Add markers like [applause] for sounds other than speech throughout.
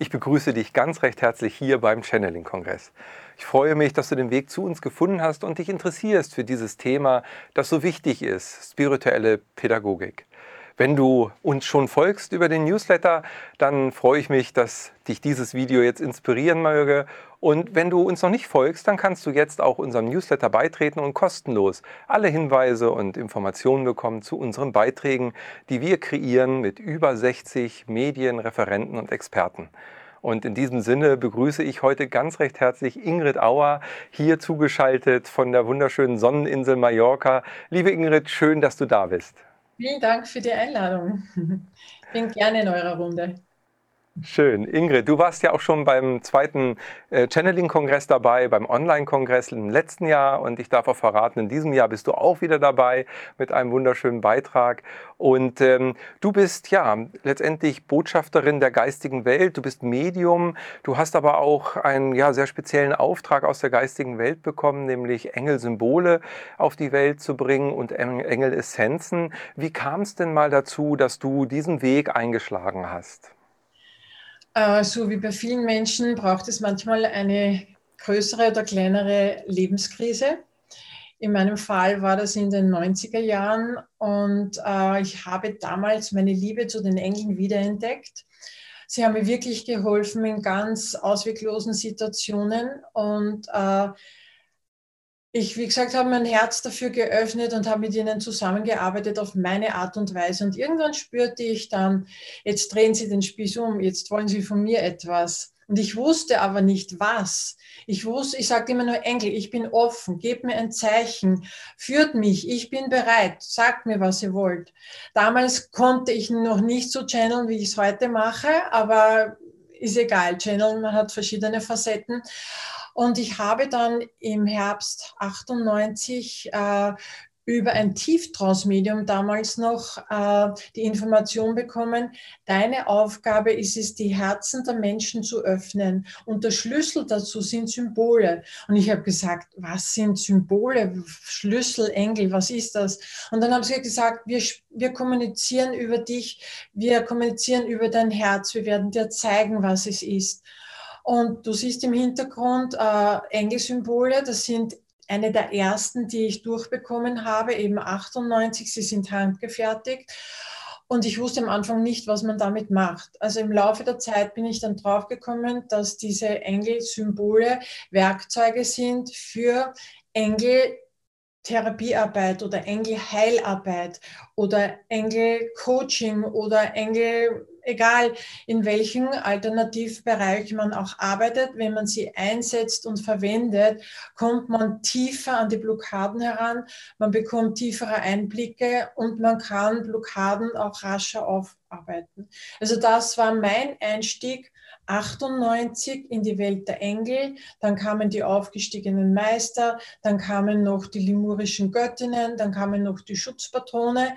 Ich begrüße dich ganz recht herzlich hier beim Channeling-Kongress. Ich freue mich, dass du den Weg zu uns gefunden hast und dich interessierst für dieses Thema, das so wichtig ist, spirituelle Pädagogik. Wenn du uns schon folgst über den Newsletter, dann freue ich mich, dass dich dieses Video jetzt inspirieren möge. Und wenn du uns noch nicht folgst, dann kannst du jetzt auch unserem Newsletter beitreten und kostenlos alle Hinweise und Informationen bekommen zu unseren Beiträgen, die wir kreieren mit über 60 Medien, Referenten und Experten. Und in diesem Sinne begrüße ich heute ganz recht herzlich Ingrid Auer, hier zugeschaltet von der wunderschönen Sonneninsel Mallorca. Liebe Ingrid, schön, dass du da bist. Vielen Dank für die Einladung. Ich bin gerne in eurer Runde. Schön. Ingrid, du warst ja auch schon beim zweiten äh, Channeling-Kongress dabei, beim Online-Kongress im letzten Jahr und ich darf auch verraten, in diesem Jahr bist du auch wieder dabei mit einem wunderschönen Beitrag. Und ähm, du bist ja letztendlich Botschafterin der geistigen Welt, du bist Medium, du hast aber auch einen ja, sehr speziellen Auftrag aus der geistigen Welt bekommen, nämlich Engelsymbole auf die Welt zu bringen und Engelessenzen. Wie kam es denn mal dazu, dass du diesen Weg eingeschlagen hast? Äh, so wie bei vielen Menschen braucht es manchmal eine größere oder kleinere Lebenskrise. In meinem Fall war das in den 90er Jahren und äh, ich habe damals meine Liebe zu den Engeln wiederentdeckt. Sie haben mir wirklich geholfen in ganz ausweglosen Situationen und äh, ich, wie gesagt, habe mein Herz dafür geöffnet und habe mit ihnen zusammengearbeitet auf meine Art und Weise. Und irgendwann spürte ich dann, jetzt drehen sie den Spieß um, jetzt wollen sie von mir etwas. Und ich wusste aber nicht was. Ich wusste, ich sagte immer nur, Engel, ich bin offen, gebt mir ein Zeichen, führt mich, ich bin bereit, sagt mir, was ihr wollt. Damals konnte ich noch nicht so channeln, wie ich es heute mache, aber ist egal. Channeln, man hat verschiedene Facetten. Und ich habe dann im Herbst 98 äh, über ein Tieftransmedium damals noch äh, die Information bekommen, deine Aufgabe ist es, die Herzen der Menschen zu öffnen. Und der Schlüssel dazu sind Symbole. Und ich habe gesagt, was sind Symbole? Schlüssel, Engel, was ist das? Und dann haben sie gesagt, wir, wir kommunizieren über dich, wir kommunizieren über dein Herz, wir werden dir zeigen, was es ist. Und du siehst im Hintergrund äh, Engelsymbole, das sind eine der ersten, die ich durchbekommen habe, eben 98, sie sind handgefertigt. Und ich wusste am Anfang nicht, was man damit macht. Also im Laufe der Zeit bin ich dann draufgekommen, dass diese Engelsymbole Werkzeuge sind für Engel Therapiearbeit oder Engelheilarbeit oder Engelcoaching oder Engel, egal in welchem Alternativbereich man auch arbeitet, wenn man sie einsetzt und verwendet, kommt man tiefer an die Blockaden heran, man bekommt tiefere Einblicke und man kann Blockaden auch rascher aufarbeiten. Also das war mein Einstieg 98 in die Welt der Engel, dann kamen die aufgestiegenen Meister, dann kamen noch die limurischen Göttinnen, dann kamen noch die Schutzpatrone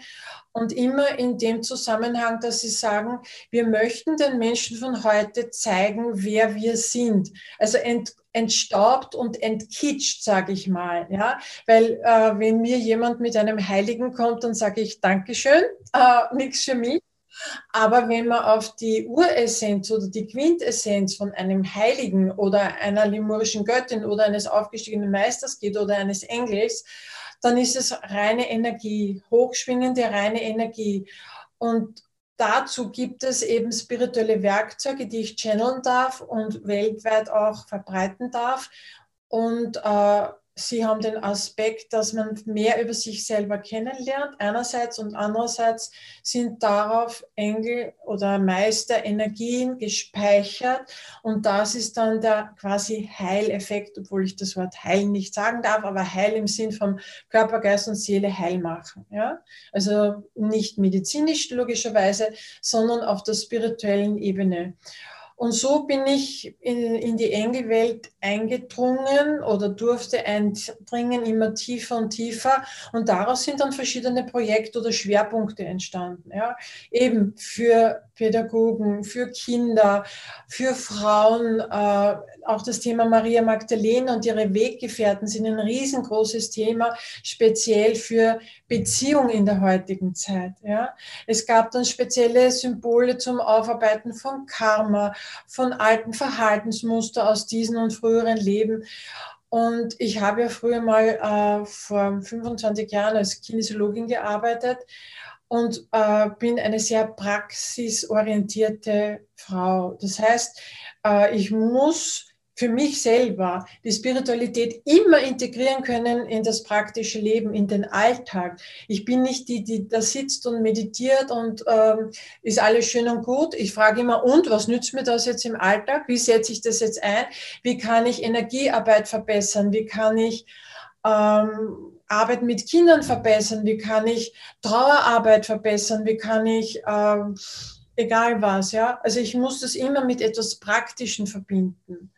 und immer in dem Zusammenhang, dass sie sagen, wir möchten den Menschen von heute zeigen, wer wir sind. Also ent, entstaubt und entkitscht, sage ich mal. Ja? Weil äh, wenn mir jemand mit einem Heiligen kommt, dann sage ich Dankeschön, äh, nichts für mich. Aber wenn man auf die Uressenz oder die Quintessenz von einem Heiligen oder einer limurischen Göttin oder eines aufgestiegenen Meisters geht oder eines Engels, dann ist es reine Energie, hochschwingende reine Energie. Und dazu gibt es eben spirituelle Werkzeuge, die ich channeln darf und weltweit auch verbreiten darf. Und äh, Sie haben den Aspekt, dass man mehr über sich selber kennenlernt, einerseits und andererseits sind darauf Engel oder Meister Energien gespeichert und das ist dann der quasi Heileffekt, obwohl ich das Wort Heil nicht sagen darf, aber Heil im Sinn von Körper, Geist und Seele heil machen. Ja? Also nicht medizinisch logischerweise, sondern auf der spirituellen Ebene. Und so bin ich in, in die Engelwelt eingedrungen oder durfte eindringen, immer tiefer und tiefer. Und daraus sind dann verschiedene Projekte oder Schwerpunkte entstanden. Ja. Eben für Pädagogen, für Kinder, für Frauen. Äh, auch das Thema Maria Magdalena und ihre Weggefährten sind ein riesengroßes Thema, speziell für Beziehung in der heutigen Zeit. Ja. Es gab dann spezielle Symbole zum Aufarbeiten von Karma, von alten Verhaltensmuster aus diesen und früheren Leben. Und ich habe ja früher mal äh, vor 25 Jahren als Kinesiologin gearbeitet und äh, bin eine sehr praxisorientierte Frau. Das heißt, äh, ich muss für mich selber die Spiritualität immer integrieren können in das praktische Leben, in den Alltag. Ich bin nicht die, die da sitzt und meditiert und ähm, ist alles schön und gut. Ich frage immer, und was nützt mir das jetzt im Alltag? Wie setze ich das jetzt ein? Wie kann ich Energiearbeit verbessern? Wie kann ich ähm, Arbeit mit Kindern verbessern? Wie kann ich Trauerarbeit verbessern? Wie kann ich, ähm, egal was, ja? Also ich muss das immer mit etwas Praktischen verbinden.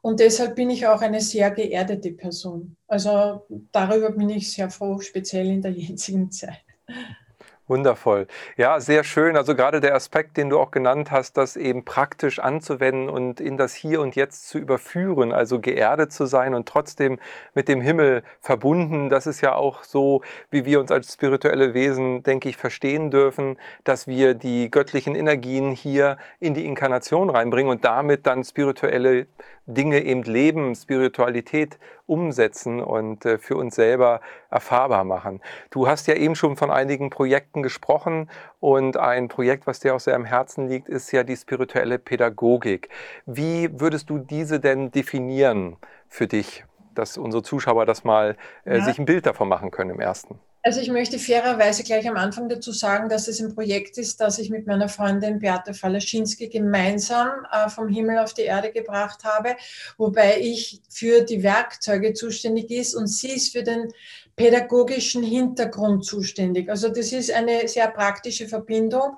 Und deshalb bin ich auch eine sehr geerdete Person. Also darüber bin ich sehr froh, speziell in der [laughs] jetzigen Zeit. Wundervoll. Ja, sehr schön. Also gerade der Aspekt, den du auch genannt hast, das eben praktisch anzuwenden und in das Hier und Jetzt zu überführen, also geerdet zu sein und trotzdem mit dem Himmel verbunden. Das ist ja auch so, wie wir uns als spirituelle Wesen, denke ich, verstehen dürfen, dass wir die göttlichen Energien hier in die Inkarnation reinbringen und damit dann spirituelle Dinge eben leben, Spiritualität umsetzen und äh, für uns selber erfahrbar machen. Du hast ja eben schon von einigen Projekten gesprochen und ein Projekt, was dir auch sehr am Herzen liegt, ist ja die spirituelle Pädagogik. Wie würdest du diese denn definieren für dich, dass unsere Zuschauer das mal äh, ja. sich ein Bild davon machen können im ersten? Also ich möchte fairerweise gleich am Anfang dazu sagen, dass es ein Projekt ist, das ich mit meiner Freundin Beate Falaschinski gemeinsam äh, vom Himmel auf die Erde gebracht habe, wobei ich für die Werkzeuge zuständig ist und sie ist für den pädagogischen Hintergrund zuständig. Also das ist eine sehr praktische Verbindung.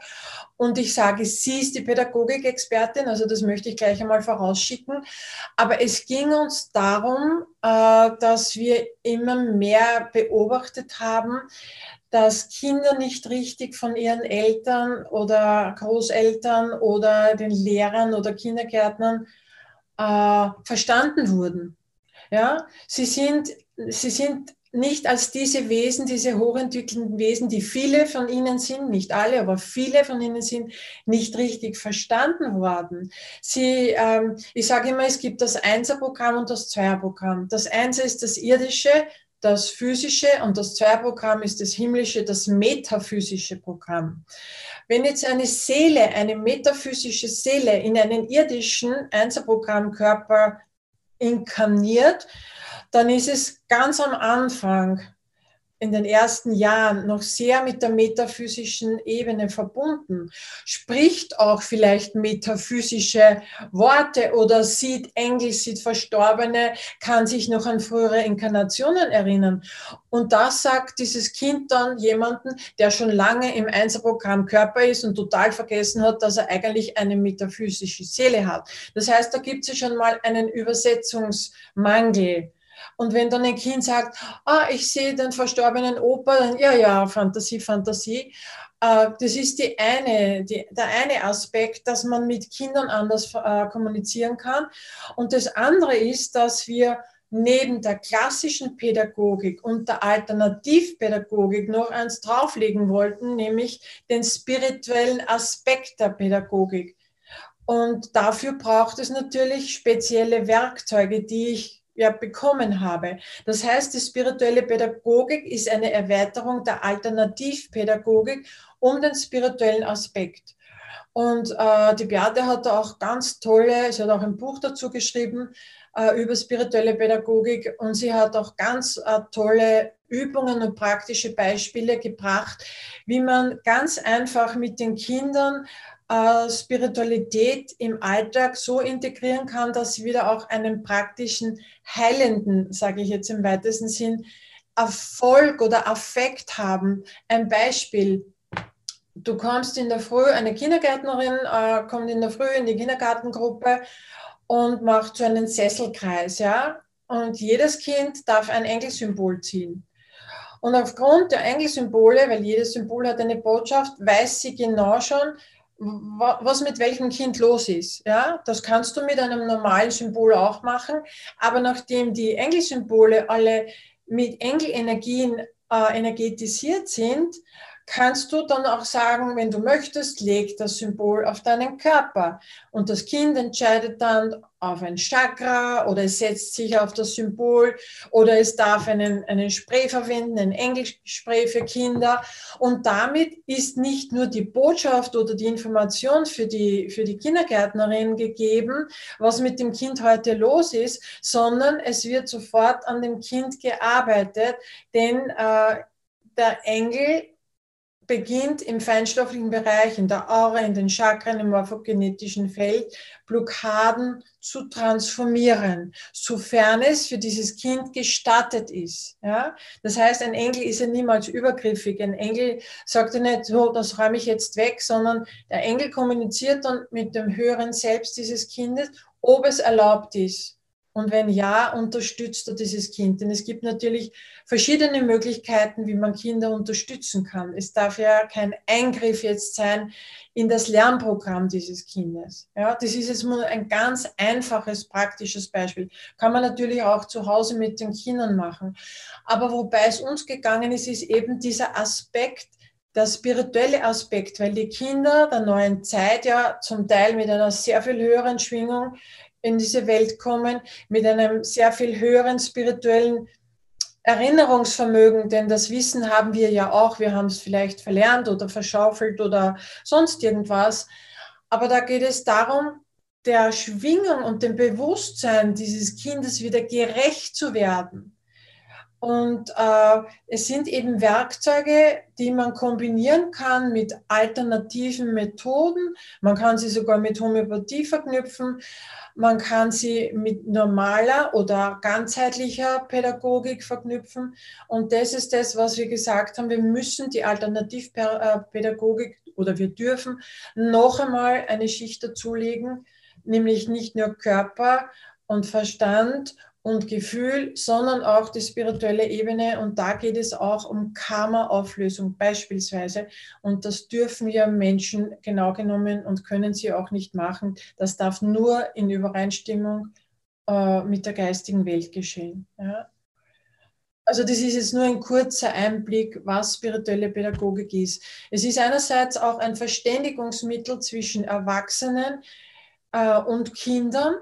Und ich sage, sie ist die Pädagogikexpertin, also das möchte ich gleich einmal vorausschicken. Aber es ging uns darum, äh, dass wir immer mehr beobachtet haben, dass Kinder nicht richtig von ihren Eltern oder Großeltern oder den Lehrern oder Kindergärtnern äh, verstanden wurden. Ja, sie sind, sie sind nicht als diese Wesen, diese hochentwickelten Wesen, die viele von ihnen sind, nicht alle, aber viele von ihnen sind nicht richtig verstanden worden. Sie, ähm, ich sage immer, es gibt das Einserprogramm und das Zweierprogramm. Das Einser ist das irdische, das physische und das Zweierprogramm ist das himmlische, das metaphysische Programm. Wenn jetzt eine Seele, eine metaphysische Seele in einen irdischen Einserprogrammkörper inkarniert, dann ist es ganz am Anfang, in den ersten Jahren, noch sehr mit der metaphysischen Ebene verbunden, spricht auch vielleicht metaphysische Worte oder sieht Engel, sieht Verstorbene, kann sich noch an frühere Inkarnationen erinnern. Und das sagt dieses Kind dann jemanden, der schon lange im Einserprogramm Körper ist und total vergessen hat, dass er eigentlich eine metaphysische Seele hat. Das heißt, da gibt es schon mal einen Übersetzungsmangel. Und wenn dann ein Kind sagt, ah, ich sehe den verstorbenen Opa, dann ja, ja, Fantasie, Fantasie. Äh, das ist die eine, die, der eine Aspekt, dass man mit Kindern anders äh, kommunizieren kann. Und das andere ist, dass wir neben der klassischen Pädagogik und der Alternativpädagogik noch eins drauflegen wollten, nämlich den spirituellen Aspekt der Pädagogik. Und dafür braucht es natürlich spezielle Werkzeuge, die ich ja, bekommen habe. Das heißt, die spirituelle Pädagogik ist eine Erweiterung der Alternativpädagogik um den spirituellen Aspekt. Und äh, die Beate hat da auch ganz tolle, sie hat auch ein Buch dazu geschrieben äh, über spirituelle Pädagogik und sie hat auch ganz äh, tolle Übungen und praktische Beispiele gebracht, wie man ganz einfach mit den Kindern äh, Spiritualität im Alltag so integrieren kann, dass sie wieder auch einen praktischen, heilenden, sage ich jetzt im weitesten Sinn, Erfolg oder Affekt haben. Ein Beispiel. Du kommst in der Früh, eine Kindergärtnerin äh, kommt in der Früh in die Kindergartengruppe und macht so einen Sesselkreis, ja. Und jedes Kind darf ein Engelsymbol ziehen. Und aufgrund der Engelsymbole, weil jedes Symbol hat eine Botschaft, weiß sie genau schon, was mit welchem Kind los ist. Ja, das kannst du mit einem normalen Symbol auch machen. Aber nachdem die Engelsymbole alle mit Engelenergien äh, energetisiert sind, kannst du dann auch sagen, wenn du möchtest, leg das Symbol auf deinen Körper. Und das Kind entscheidet dann auf ein Chakra oder es setzt sich auf das Symbol oder es darf einen, einen Spray verwenden, ein Englischspray für Kinder. Und damit ist nicht nur die Botschaft oder die Information für die, für die Kindergärtnerin gegeben, was mit dem Kind heute los ist, sondern es wird sofort an dem Kind gearbeitet, denn äh, der Engel beginnt im feinstofflichen Bereich, in der Aura, in den Chakren, im morphogenetischen Feld, Blockaden zu transformieren, sofern es für dieses Kind gestattet ist. Ja? Das heißt, ein Engel ist ja niemals übergriffig. Ein Engel sagt ja nicht, so, das räume ich jetzt weg, sondern der Engel kommuniziert dann mit dem höheren Selbst dieses Kindes, ob es erlaubt ist. Und wenn ja, unterstützt er dieses Kind. Denn es gibt natürlich verschiedene Möglichkeiten, wie man Kinder unterstützen kann. Es darf ja kein Eingriff jetzt sein in das Lernprogramm dieses Kindes. Ja, das ist jetzt nur ein ganz einfaches, praktisches Beispiel. Kann man natürlich auch zu Hause mit den Kindern machen. Aber wobei es uns gegangen ist, ist eben dieser Aspekt, der spirituelle Aspekt, weil die Kinder der neuen Zeit ja zum Teil mit einer sehr viel höheren Schwingung in diese Welt kommen mit einem sehr viel höheren spirituellen Erinnerungsvermögen, denn das Wissen haben wir ja auch. Wir haben es vielleicht verlernt oder verschaufelt oder sonst irgendwas. Aber da geht es darum, der Schwingung und dem Bewusstsein dieses Kindes wieder gerecht zu werden. Und äh, es sind eben Werkzeuge, die man kombinieren kann mit alternativen Methoden. Man kann sie sogar mit Homöopathie verknüpfen. Man kann sie mit normaler oder ganzheitlicher Pädagogik verknüpfen. Und das ist das, was wir gesagt haben. Wir müssen die Alternativpädagogik oder wir dürfen noch einmal eine Schicht dazulegen, nämlich nicht nur Körper und Verstand und Gefühl, sondern auch die spirituelle Ebene. Und da geht es auch um Karma-Auflösung beispielsweise. Und das dürfen ja Menschen genau genommen und können sie auch nicht machen. Das darf nur in Übereinstimmung äh, mit der geistigen Welt geschehen. Ja. Also das ist jetzt nur ein kurzer Einblick, was spirituelle Pädagogik ist. Es ist einerseits auch ein Verständigungsmittel zwischen Erwachsenen äh, und Kindern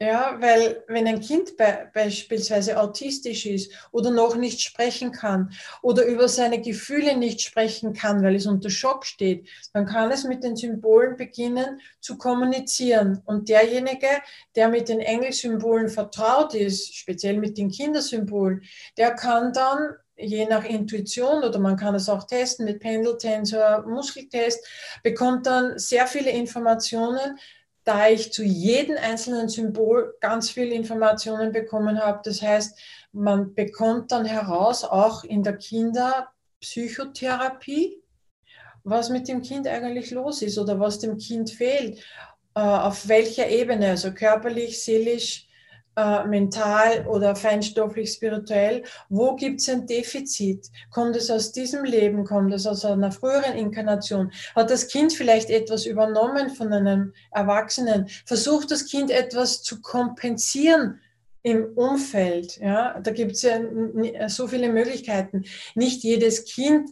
ja, weil wenn ein Kind be beispielsweise autistisch ist oder noch nicht sprechen kann oder über seine Gefühle nicht sprechen kann, weil es unter Schock steht, dann kann es mit den Symbolen beginnen zu kommunizieren. Und derjenige, der mit den Engelsymbolen vertraut ist, speziell mit den Kindersymbolen, der kann dann je nach Intuition oder man kann es auch testen mit Pendeltensor, Muskeltest, bekommt dann sehr viele Informationen, da ich zu jedem einzelnen Symbol ganz viele Informationen bekommen habe. Das heißt, man bekommt dann heraus, auch in der Kinderpsychotherapie, was mit dem Kind eigentlich los ist oder was dem Kind fehlt, äh, auf welcher Ebene, also körperlich, seelisch, äh, mental oder feinstofflich, spirituell, wo gibt es ein Defizit? Kommt es aus diesem Leben? Kommt es aus einer früheren Inkarnation? Hat das Kind vielleicht etwas übernommen von einem Erwachsenen? Versucht das Kind etwas zu kompensieren? im Umfeld. Ja, da gibt es ja so viele Möglichkeiten. Nicht jedes Kind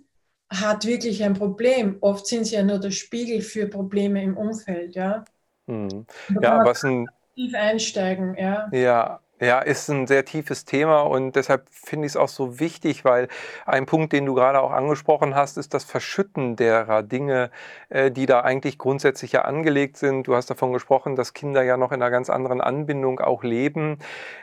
hat wirklich ein Problem. Oft sind sie ja nur der Spiegel für Probleme im Umfeld. Ja, hm. ja was ein tief einsteigen, ja. Ja, ja, ist ein sehr tiefes Thema und deshalb finde ich es auch so wichtig, weil ein Punkt, den du gerade auch angesprochen hast, ist das Verschütten derer Dinge, äh, die da eigentlich grundsätzlich ja angelegt sind. Du hast davon gesprochen, dass Kinder ja noch in einer ganz anderen Anbindung auch leben.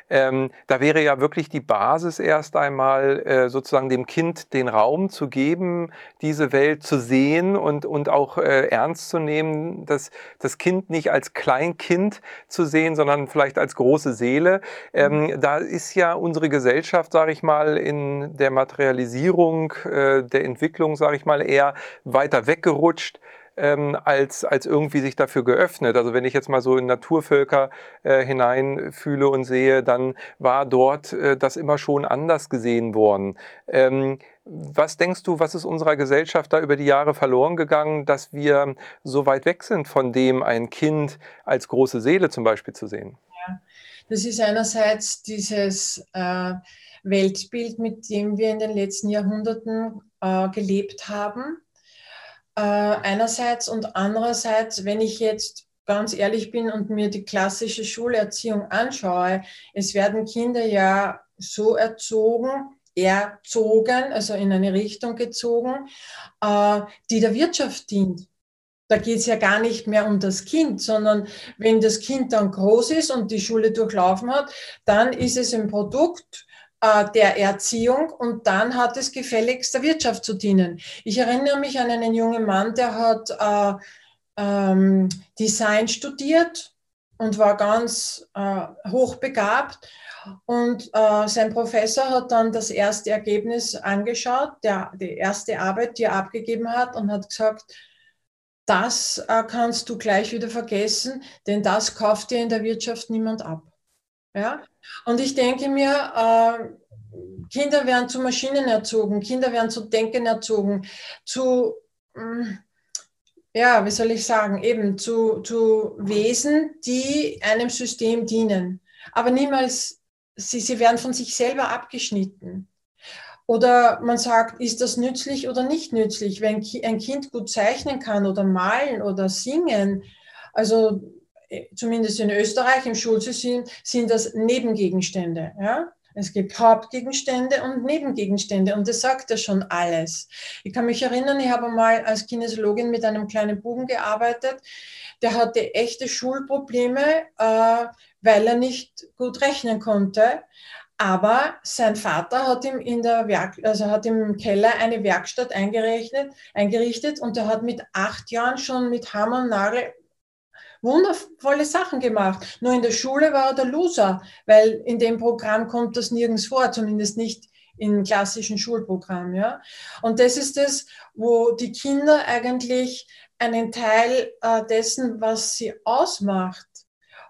Ähm, da wäre ja wirklich die Basis erst einmal äh, sozusagen dem Kind den Raum zu geben, diese Welt zu sehen und, und auch äh, ernst zu nehmen, das, das Kind nicht als Kleinkind zu sehen, sondern vielleicht als große Seele. Ähm, da ist ja unsere Gesellschaft, sage ich mal, in der Materialisierung, äh, der Entwicklung, sage ich mal, eher weiter weggerutscht ähm, als, als irgendwie sich dafür geöffnet. Also wenn ich jetzt mal so in Naturvölker äh, hineinfühle und sehe, dann war dort äh, das immer schon anders gesehen worden. Ähm, was denkst du, was ist unserer Gesellschaft da über die Jahre verloren gegangen, dass wir so weit weg sind von dem, ein Kind als große Seele zum Beispiel zu sehen? Ja, das ist einerseits dieses äh, Weltbild, mit dem wir in den letzten Jahrhunderten äh, gelebt haben. Äh, einerseits und andererseits, wenn ich jetzt ganz ehrlich bin und mir die klassische Schulerziehung anschaue, es werden Kinder ja so erzogen, erzogen, also in eine Richtung gezogen, äh, die der Wirtschaft dient. Da geht es ja gar nicht mehr um das Kind, sondern wenn das Kind dann groß ist und die Schule durchlaufen hat, dann ist es ein Produkt äh, der Erziehung und dann hat es gefälligst der Wirtschaft zu dienen. Ich erinnere mich an einen jungen Mann, der hat äh, ähm, Design studiert und war ganz äh, hochbegabt und äh, sein Professor hat dann das erste Ergebnis angeschaut, der, die erste Arbeit, die er abgegeben hat, und hat gesagt, das äh, kannst du gleich wieder vergessen, denn das kauft dir in der Wirtschaft niemand ab. Ja? Und ich denke mir, äh, Kinder werden zu Maschinen erzogen, Kinder werden zu Denken erzogen, zu, mh, mm, ja, wie soll ich sagen, eben zu, zu Wesen, die einem System dienen, aber niemals sie, sie werden von sich selber abgeschnitten. Oder man sagt, ist das nützlich oder nicht nützlich? Wenn ein Kind gut zeichnen kann oder malen oder singen, also äh, zumindest in Österreich im Schulsystem sind das Nebengegenstände. Ja? Es gibt Hauptgegenstände und Nebengegenstände und das sagt ja schon alles. Ich kann mich erinnern, ich habe mal als Kinesiologin mit einem kleinen Buben gearbeitet, der hatte echte Schulprobleme, äh, weil er nicht gut rechnen konnte. Aber sein Vater hat ihm in der Werk, also hat im Keller eine Werkstatt eingerichtet und er hat mit acht Jahren schon mit Hammer und Nagel wundervolle Sachen gemacht. Nur in der Schule war er der Loser, weil in dem Programm kommt das nirgends vor, zumindest nicht im klassischen Schulprogramm. Ja? Und das ist es, wo die Kinder eigentlich einen Teil äh, dessen, was sie ausmacht,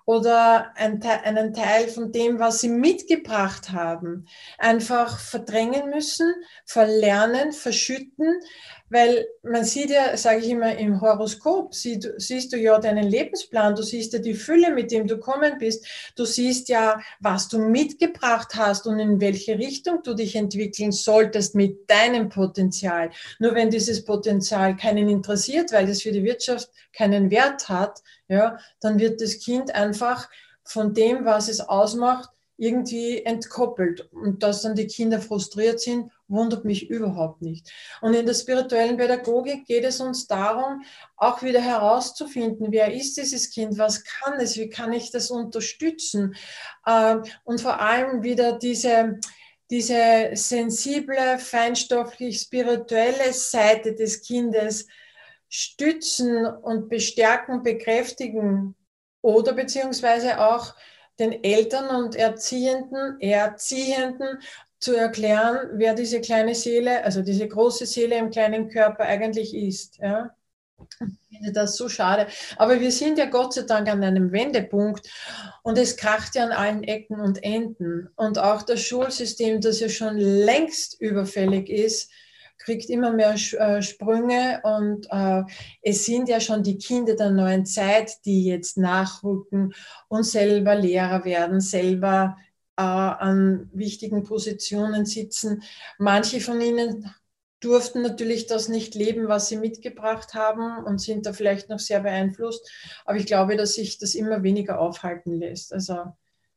oder einen Teil von dem, was sie mitgebracht haben, einfach verdrängen müssen, verlernen, verschütten, weil man sieht ja, sage ich immer, im Horoskop siehst, siehst, du ja deinen Lebensplan, du siehst ja die Fülle, mit dem du kommen bist, du siehst ja, was du mitgebracht hast und in welche Richtung du dich entwickeln solltest mit deinem Potenzial. Nur wenn dieses Potenzial keinen interessiert, weil es für die Wirtschaft keinen Wert hat, ja, dann wird das Kind einfach von dem, was es ausmacht, irgendwie entkoppelt. Und dass dann die Kinder frustriert sind, wundert mich überhaupt nicht. Und in der spirituellen Pädagogik geht es uns darum, auch wieder herauszufinden, wer ist dieses Kind, was kann es, wie kann ich das unterstützen. Ähm, und vor allem wieder diese, diese sensible, feinstofflich spirituelle Seite des Kindes stützen und bestärken, bekräftigen oder beziehungsweise auch den Eltern und Erziehenden, Erziehenden zu erklären, wer diese kleine Seele, also diese große Seele im kleinen Körper eigentlich ist. Ja? Ich finde das so schade. Aber wir sind ja Gott sei Dank an einem Wendepunkt und es kracht ja an allen Ecken und Enden. Und auch das Schulsystem, das ja schon längst überfällig ist, kriegt immer mehr äh, Sprünge und äh, es sind ja schon die Kinder der neuen Zeit, die jetzt nachrücken und selber Lehrer werden, selber äh, an wichtigen Positionen sitzen. Manche von ihnen durften natürlich das nicht leben, was sie mitgebracht haben und sind da vielleicht noch sehr beeinflusst. Aber ich glaube, dass sich das immer weniger aufhalten lässt. Also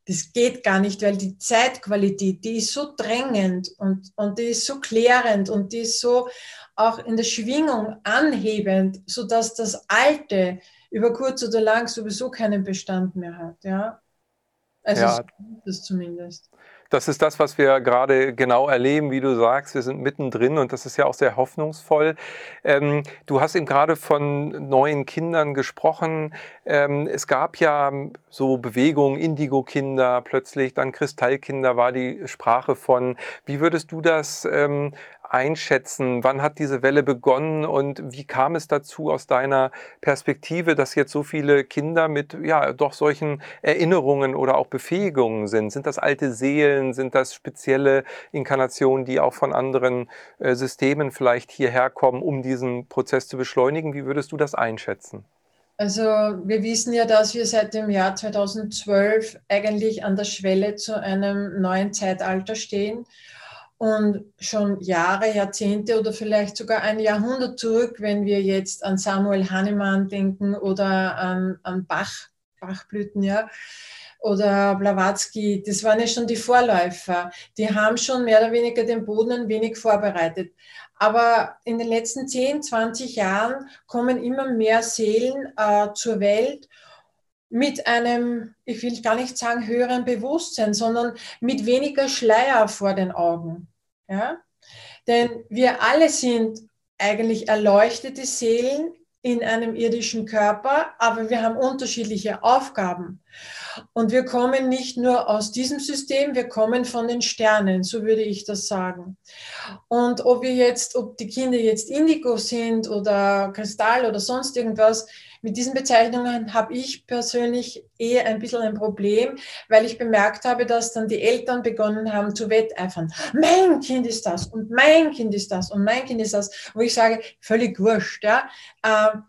das geht gar nicht, weil die Zeitqualität, die ist so drängend und, und die ist so klärend und die ist so auch in der Schwingung anhebend, sodass das Alte über kurz oder lang sowieso keinen Bestand mehr hat. Ja? Also ja. so das zumindest. Das ist das, was wir gerade genau erleben, wie du sagst. Wir sind mittendrin und das ist ja auch sehr hoffnungsvoll. Ähm, du hast eben gerade von neuen Kindern gesprochen. Ähm, es gab ja so Bewegungen, Indigo-Kinder, plötzlich dann Kristallkinder war die Sprache von. Wie würdest du das ähm, einschätzen? Wann hat diese Welle begonnen und wie kam es dazu aus deiner Perspektive, dass jetzt so viele Kinder mit ja doch solchen Erinnerungen oder auch Befähigungen sind? Sind das alte Seelen? Sind das spezielle Inkarnationen, die auch von anderen äh, Systemen vielleicht hierher kommen, um diesen Prozess zu beschleunigen? Wie würdest du das einschätzen? Also wir wissen ja, dass wir seit dem Jahr 2012 eigentlich an der Schwelle zu einem neuen Zeitalter stehen und schon Jahre, Jahrzehnte oder vielleicht sogar ein Jahrhundert zurück, wenn wir jetzt an Samuel Hahnemann denken oder an, an Bach, Bachblüten, ja, oder Blavatsky, das waren ja schon die Vorläufer. Die haben schon mehr oder weniger den Boden ein wenig vorbereitet. Aber in den letzten 10, 20 Jahren kommen immer mehr Seelen äh, zur Welt mit einem, ich will gar nicht sagen höheren Bewusstsein, sondern mit weniger Schleier vor den Augen. Ja? Denn wir alle sind eigentlich erleuchtete Seelen in einem irdischen Körper, aber wir haben unterschiedliche Aufgaben. Und wir kommen nicht nur aus diesem System, wir kommen von den Sternen, so würde ich das sagen. Und ob wir jetzt, ob die Kinder jetzt Indigo sind oder Kristall oder sonst irgendwas, mit diesen Bezeichnungen habe ich persönlich eher ein bisschen ein Problem, weil ich bemerkt habe, dass dann die Eltern begonnen haben zu wetteifern. Mein Kind ist das und mein Kind ist das und mein Kind ist das, wo ich sage, völlig wurscht. Ja? Ähm,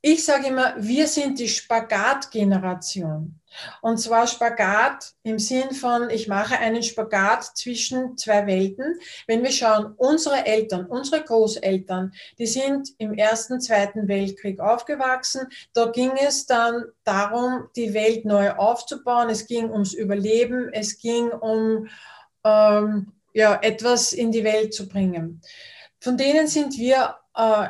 ich sage immer, wir sind die Spagat-Generation. Und zwar Spagat im Sinn von, ich mache einen Spagat zwischen zwei Welten. Wenn wir schauen, unsere Eltern, unsere Großeltern, die sind im Ersten, Zweiten Weltkrieg aufgewachsen. Da ging es dann darum, die Welt neu aufzubauen. Es ging ums Überleben. Es ging um ähm, ja, etwas in die Welt zu bringen. Von denen sind wir äh,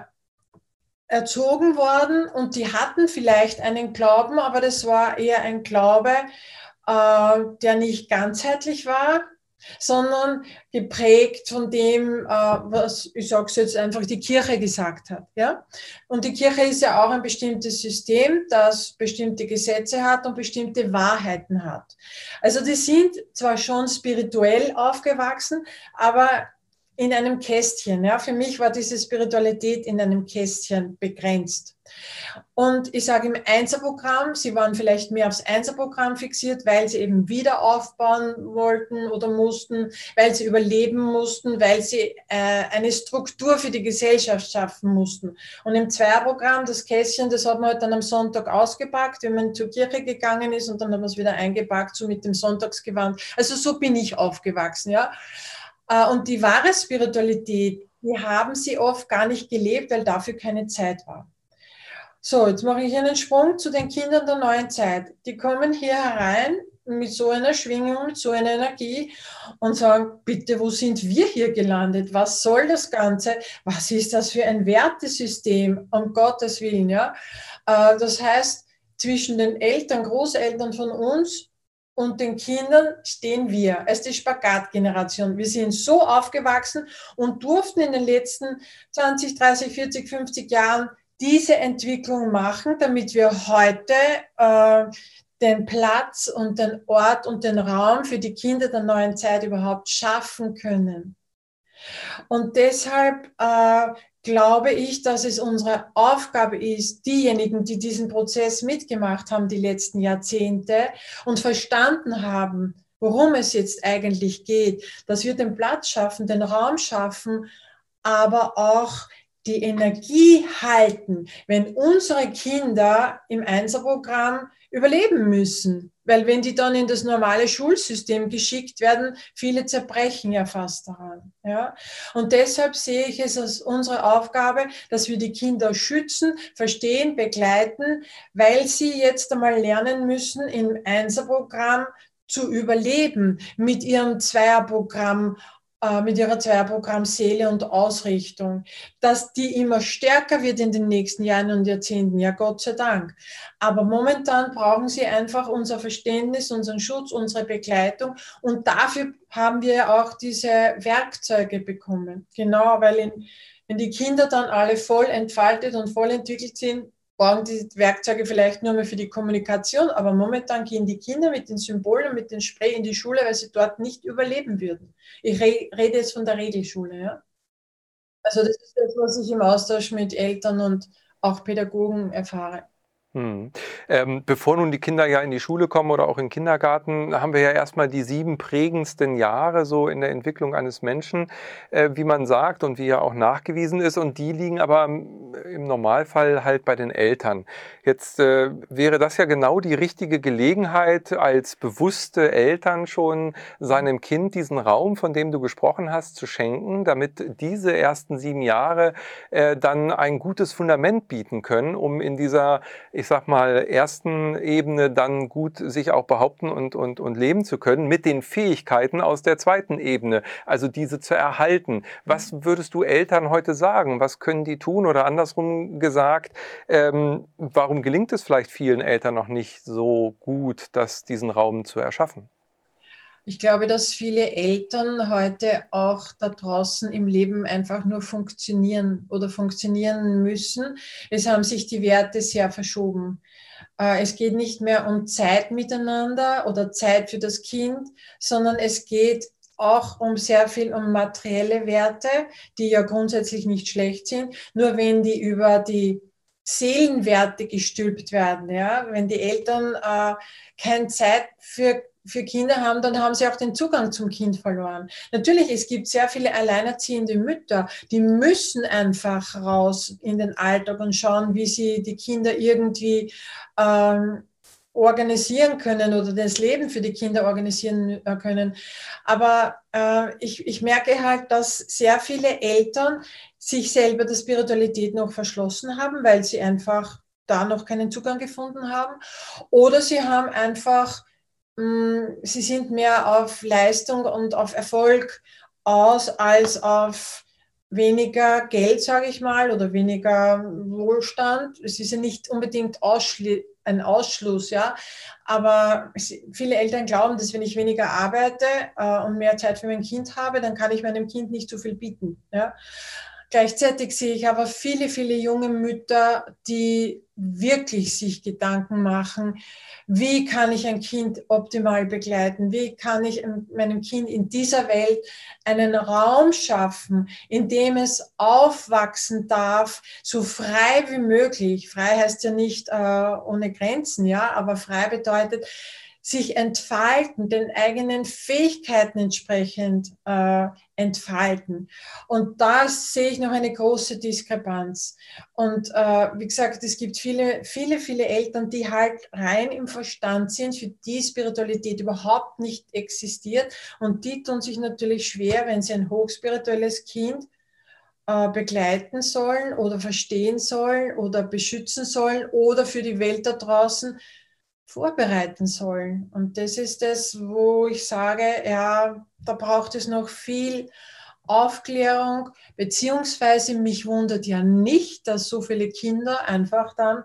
erzogen worden und die hatten vielleicht einen Glauben, aber das war eher ein Glaube, äh, der nicht ganzheitlich war, sondern geprägt von dem, äh, was ich sage es jetzt einfach, die Kirche gesagt hat. Ja? Und die Kirche ist ja auch ein bestimmtes System, das bestimmte Gesetze hat und bestimmte Wahrheiten hat. Also die sind zwar schon spirituell aufgewachsen, aber in einem Kästchen. Ja, für mich war diese Spiritualität in einem Kästchen begrenzt. Und ich sage im Einserprogramm, sie waren vielleicht mehr aufs Einserprogramm fixiert, weil sie eben wieder aufbauen wollten oder mussten, weil sie überleben mussten, weil sie äh, eine Struktur für die Gesellschaft schaffen mussten. Und im Zweierprogramm, das Kästchen, das hat man halt dann am Sonntag ausgepackt, wenn man zur Kirche gegangen ist und dann hat man es wieder eingepackt, so mit dem Sonntagsgewand. Also so bin ich aufgewachsen, ja. Äh, und die wahre Spiritualität, die haben sie oft gar nicht gelebt, weil dafür keine Zeit war. So, jetzt mache ich einen Sprung zu den Kindern der neuen Zeit. Die kommen hier herein mit so einer Schwingung, mit so einer Energie und sagen, bitte, wo sind wir hier gelandet? Was soll das Ganze? Was ist das für ein Wertesystem? Um Gottes Willen, ja. Äh, das heißt, zwischen den Eltern, Großeltern von uns und den Kindern stehen wir als die Spagatgeneration. Wir sind so aufgewachsen und durften in den letzten 20, 30, 40, 50 Jahren diese Entwicklung machen, damit wir heute äh, den Platz und den Ort und den Raum für die Kinder der neuen Zeit überhaupt schaffen können. Und deshalb äh, glaube ich, dass es unsere Aufgabe ist, diejenigen, die diesen Prozess mitgemacht haben die letzten Jahrzehnte und verstanden haben, worum es jetzt eigentlich geht, dass wir den Platz schaffen, den Raum schaffen, aber auch die Energie halten, wenn unsere Kinder im Einserprogramm überleben müssen. Weil wenn die dann in das normale Schulsystem geschickt werden, viele zerbrechen ja fast daran. Ja? Und deshalb sehe ich es als unsere Aufgabe, dass wir die Kinder schützen, verstehen, begleiten, weil sie jetzt einmal lernen müssen, im Einserprogramm zu überleben, mit ihrem Zweierprogramm mit ihrer Zweierprogramm Seele und Ausrichtung, dass die immer stärker wird in den nächsten Jahren und Jahrzehnten, ja Gott sei Dank. Aber momentan brauchen sie einfach unser Verständnis, unseren Schutz, unsere Begleitung und dafür haben wir auch diese Werkzeuge bekommen. Genau, weil in, wenn die Kinder dann alle voll entfaltet und voll entwickelt sind, brauchen die Werkzeuge vielleicht nur mehr für die Kommunikation, aber momentan gehen die Kinder mit den Symbolen und mit dem Spray in die Schule, weil sie dort nicht überleben würden. Ich rede jetzt von der Regelschule. Ja? Also das ist das, was ich im Austausch mit Eltern und auch Pädagogen erfahre. Hm. Ähm, bevor nun die Kinder ja in die Schule kommen oder auch in den Kindergarten, haben wir ja erstmal die sieben prägendsten Jahre so in der Entwicklung eines Menschen, äh, wie man sagt und wie ja auch nachgewiesen ist. Und die liegen aber im Normalfall halt bei den Eltern. Jetzt äh, wäre das ja genau die richtige Gelegenheit, als bewusste Eltern schon seinem Kind diesen Raum, von dem du gesprochen hast, zu schenken, damit diese ersten sieben Jahre äh, dann ein gutes Fundament bieten können, um in dieser ich sag mal, ersten Ebene dann gut sich auch behaupten und, und, und leben zu können mit den Fähigkeiten aus der zweiten Ebene, also diese zu erhalten. Was würdest du Eltern heute sagen? Was können die tun? Oder andersrum gesagt, ähm, warum gelingt es vielleicht vielen Eltern noch nicht so gut, das, diesen Raum zu erschaffen? Ich glaube, dass viele Eltern heute auch da draußen im Leben einfach nur funktionieren oder funktionieren müssen. Es haben sich die Werte sehr verschoben. Äh, es geht nicht mehr um Zeit miteinander oder Zeit für das Kind, sondern es geht auch um sehr viel um materielle Werte, die ja grundsätzlich nicht schlecht sind. Nur wenn die über die Seelenwerte gestülpt werden, ja, wenn die Eltern äh, keine Zeit für für Kinder haben, dann haben sie auch den Zugang zum Kind verloren. Natürlich, es gibt sehr viele alleinerziehende Mütter, die müssen einfach raus in den Alltag und schauen, wie sie die Kinder irgendwie ähm, organisieren können oder das Leben für die Kinder organisieren äh, können. Aber äh, ich, ich merke halt, dass sehr viele Eltern sich selber der Spiritualität noch verschlossen haben, weil sie einfach da noch keinen Zugang gefunden haben. Oder sie haben einfach sie sind mehr auf Leistung und auf Erfolg aus als auf weniger Geld, sage ich mal, oder weniger Wohlstand. Es ist ja nicht unbedingt ein Ausschluss, ja. Aber viele Eltern glauben, dass wenn ich weniger arbeite äh, und mehr Zeit für mein Kind habe, dann kann ich meinem Kind nicht so viel bieten. Ja. Gleichzeitig sehe ich aber viele, viele junge Mütter, die wirklich sich Gedanken machen, wie kann ich ein Kind optimal begleiten, wie kann ich meinem Kind in dieser Welt einen Raum schaffen, in dem es aufwachsen darf, so frei wie möglich. Frei heißt ja nicht äh, ohne Grenzen, ja, aber frei bedeutet, sich entfalten, den eigenen Fähigkeiten entsprechend äh, entfalten. Und da sehe ich noch eine große Diskrepanz. Und äh, wie gesagt, es gibt viele, viele, viele Eltern, die halt rein im Verstand sind, für die Spiritualität überhaupt nicht existiert. Und die tun sich natürlich schwer, wenn sie ein hochspirituelles Kind äh, begleiten sollen oder verstehen sollen oder beschützen sollen oder für die Welt da draußen vorbereiten sollen. Und das ist das, wo ich sage, ja, da braucht es noch viel Aufklärung, beziehungsweise mich wundert ja nicht, dass so viele Kinder einfach dann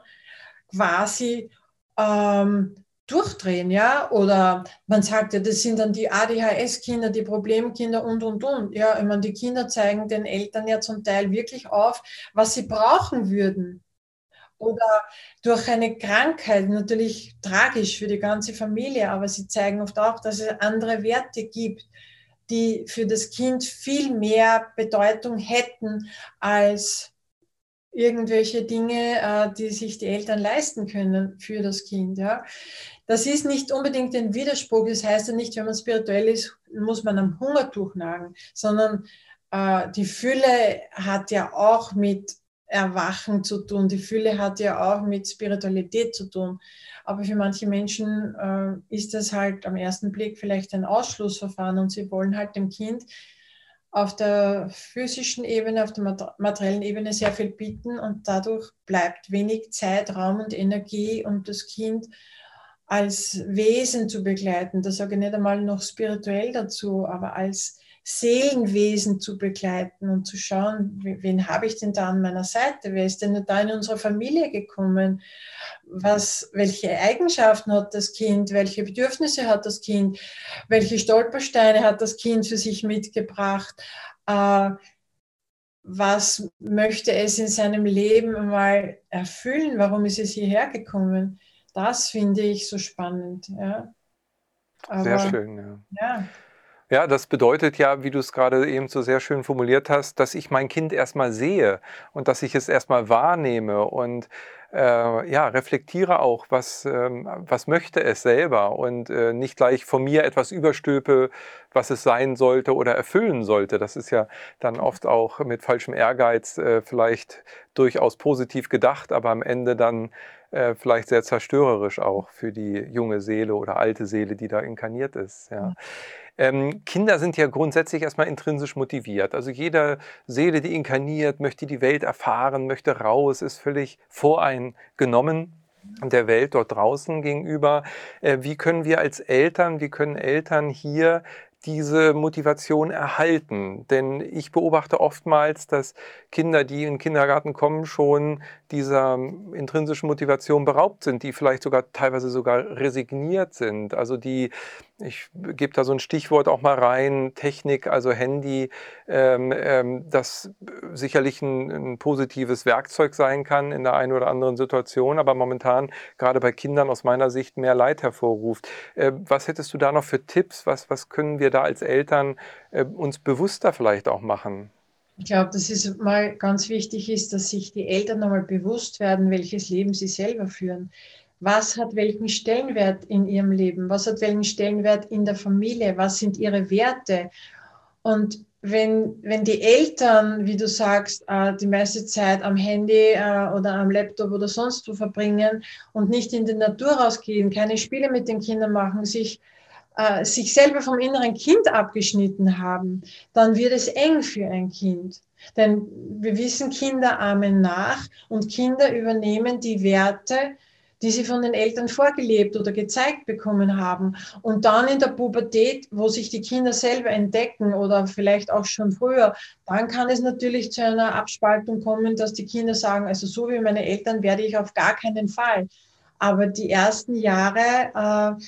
quasi ähm, durchdrehen, ja, oder man sagt ja, das sind dann die ADHS-Kinder, die Problemkinder und, und, und. Ja, ich meine, die Kinder zeigen den Eltern ja zum Teil wirklich auf, was sie brauchen würden oder durch eine Krankheit, natürlich tragisch für die ganze Familie, aber sie zeigen oft auch, dass es andere Werte gibt, die für das Kind viel mehr Bedeutung hätten als irgendwelche Dinge, äh, die sich die Eltern leisten können für das Kind. Ja. Das ist nicht unbedingt ein Widerspruch. Das heißt ja nicht, wenn man spirituell ist, muss man am Hungertuch nagen, sondern äh, die Fülle hat ja auch mit Erwachen zu tun. Die Fülle hat ja auch mit Spiritualität zu tun. Aber für manche Menschen äh, ist das halt am ersten Blick vielleicht ein Ausschlussverfahren und sie wollen halt dem Kind auf der physischen Ebene, auf der materiellen Ebene sehr viel bieten und dadurch bleibt wenig Zeit, Raum und Energie, um das Kind als Wesen zu begleiten. Das sage ich nicht einmal noch spirituell dazu, aber als Seelenwesen zu begleiten und zu schauen, wen habe ich denn da an meiner Seite? Wer ist denn da in unsere Familie gekommen? Was, welche Eigenschaften hat das Kind? Welche Bedürfnisse hat das Kind? Welche Stolpersteine hat das Kind für sich mitgebracht? Äh, was möchte es in seinem Leben mal erfüllen? Warum ist es hierher gekommen? Das finde ich so spannend. Ja. Aber, Sehr schön, ja. ja. Ja, das bedeutet ja, wie du es gerade eben so sehr schön formuliert hast, dass ich mein Kind erstmal sehe und dass ich es erstmal wahrnehme und äh, ja, reflektiere auch, was, ähm, was möchte es selber und äh, nicht gleich von mir etwas überstülpe, was es sein sollte oder erfüllen sollte. Das ist ja dann oft auch mit falschem Ehrgeiz äh, vielleicht durchaus positiv gedacht, aber am Ende dann äh, vielleicht sehr zerstörerisch auch für die junge Seele oder alte Seele, die da inkarniert ist. Ja. Ähm, Kinder sind ja grundsätzlich erstmal intrinsisch motiviert. Also jede Seele, die inkarniert, möchte die Welt erfahren, möchte raus, ist völlig voreingenommen der Welt dort draußen gegenüber. Äh, wie können wir als Eltern, wie können Eltern hier diese Motivation erhalten. Denn ich beobachte oftmals, dass Kinder, die in den Kindergarten kommen, schon dieser intrinsischen Motivation beraubt sind, die vielleicht sogar teilweise sogar resigniert sind. Also die ich gebe da so ein Stichwort auch mal rein, Technik, also Handy, ähm, ähm, das sicherlich ein, ein, positives Werkzeug sein kann in der einen oder anderen Situation, aber momentan gerade bei Kindern aus meiner Sicht mehr Leid hervorruft. Äh, was hättest du da noch für Tipps? Was, was können wir da als Eltern äh, uns bewusster vielleicht auch machen? Ich glaube, dass es mal ganz wichtig ist, dass sich die Eltern nochmal bewusst werden, welches Leben sie selber führen was hat welchen Stellenwert in ihrem Leben, was hat welchen Stellenwert in der Familie, was sind ihre Werte. Und wenn, wenn die Eltern, wie du sagst, äh, die meiste Zeit am Handy äh, oder am Laptop oder sonst wo verbringen und nicht in die Natur rausgehen, keine Spiele mit den Kindern machen, sich, äh, sich selber vom inneren Kind abgeschnitten haben, dann wird es eng für ein Kind. Denn wir wissen, Kinder ahmen nach und Kinder übernehmen die Werte, die sie von den Eltern vorgelebt oder gezeigt bekommen haben. Und dann in der Pubertät, wo sich die Kinder selber entdecken oder vielleicht auch schon früher, dann kann es natürlich zu einer Abspaltung kommen, dass die Kinder sagen, also so wie meine Eltern werde ich auf gar keinen Fall. Aber die ersten Jahre, äh,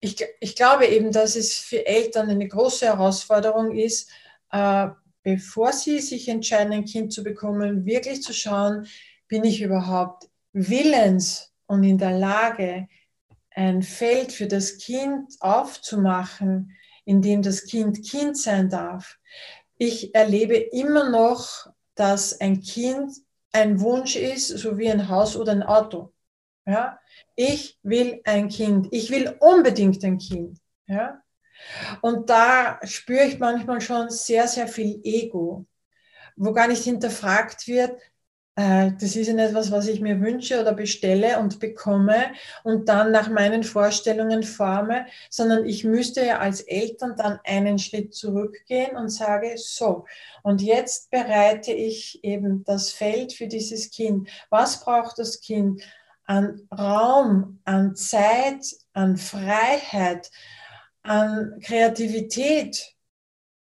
ich, ich glaube eben, dass es für Eltern eine große Herausforderung ist, äh, bevor sie sich entscheiden, ein Kind zu bekommen, wirklich zu schauen, bin ich überhaupt willens und in der Lage, ein Feld für das Kind aufzumachen, in dem das Kind Kind sein darf. Ich erlebe immer noch, dass ein Kind ein Wunsch ist, so wie ein Haus oder ein Auto. Ja? Ich will ein Kind. Ich will unbedingt ein Kind. Ja? Und da spüre ich manchmal schon sehr, sehr viel Ego, wo gar nicht hinterfragt wird, das ist ja nicht etwas, was ich mir wünsche oder bestelle und bekomme und dann nach meinen Vorstellungen forme, sondern ich müsste ja als Eltern dann einen Schritt zurückgehen und sage, so, und jetzt bereite ich eben das Feld für dieses Kind. Was braucht das Kind an Raum, an Zeit, an Freiheit, an Kreativität?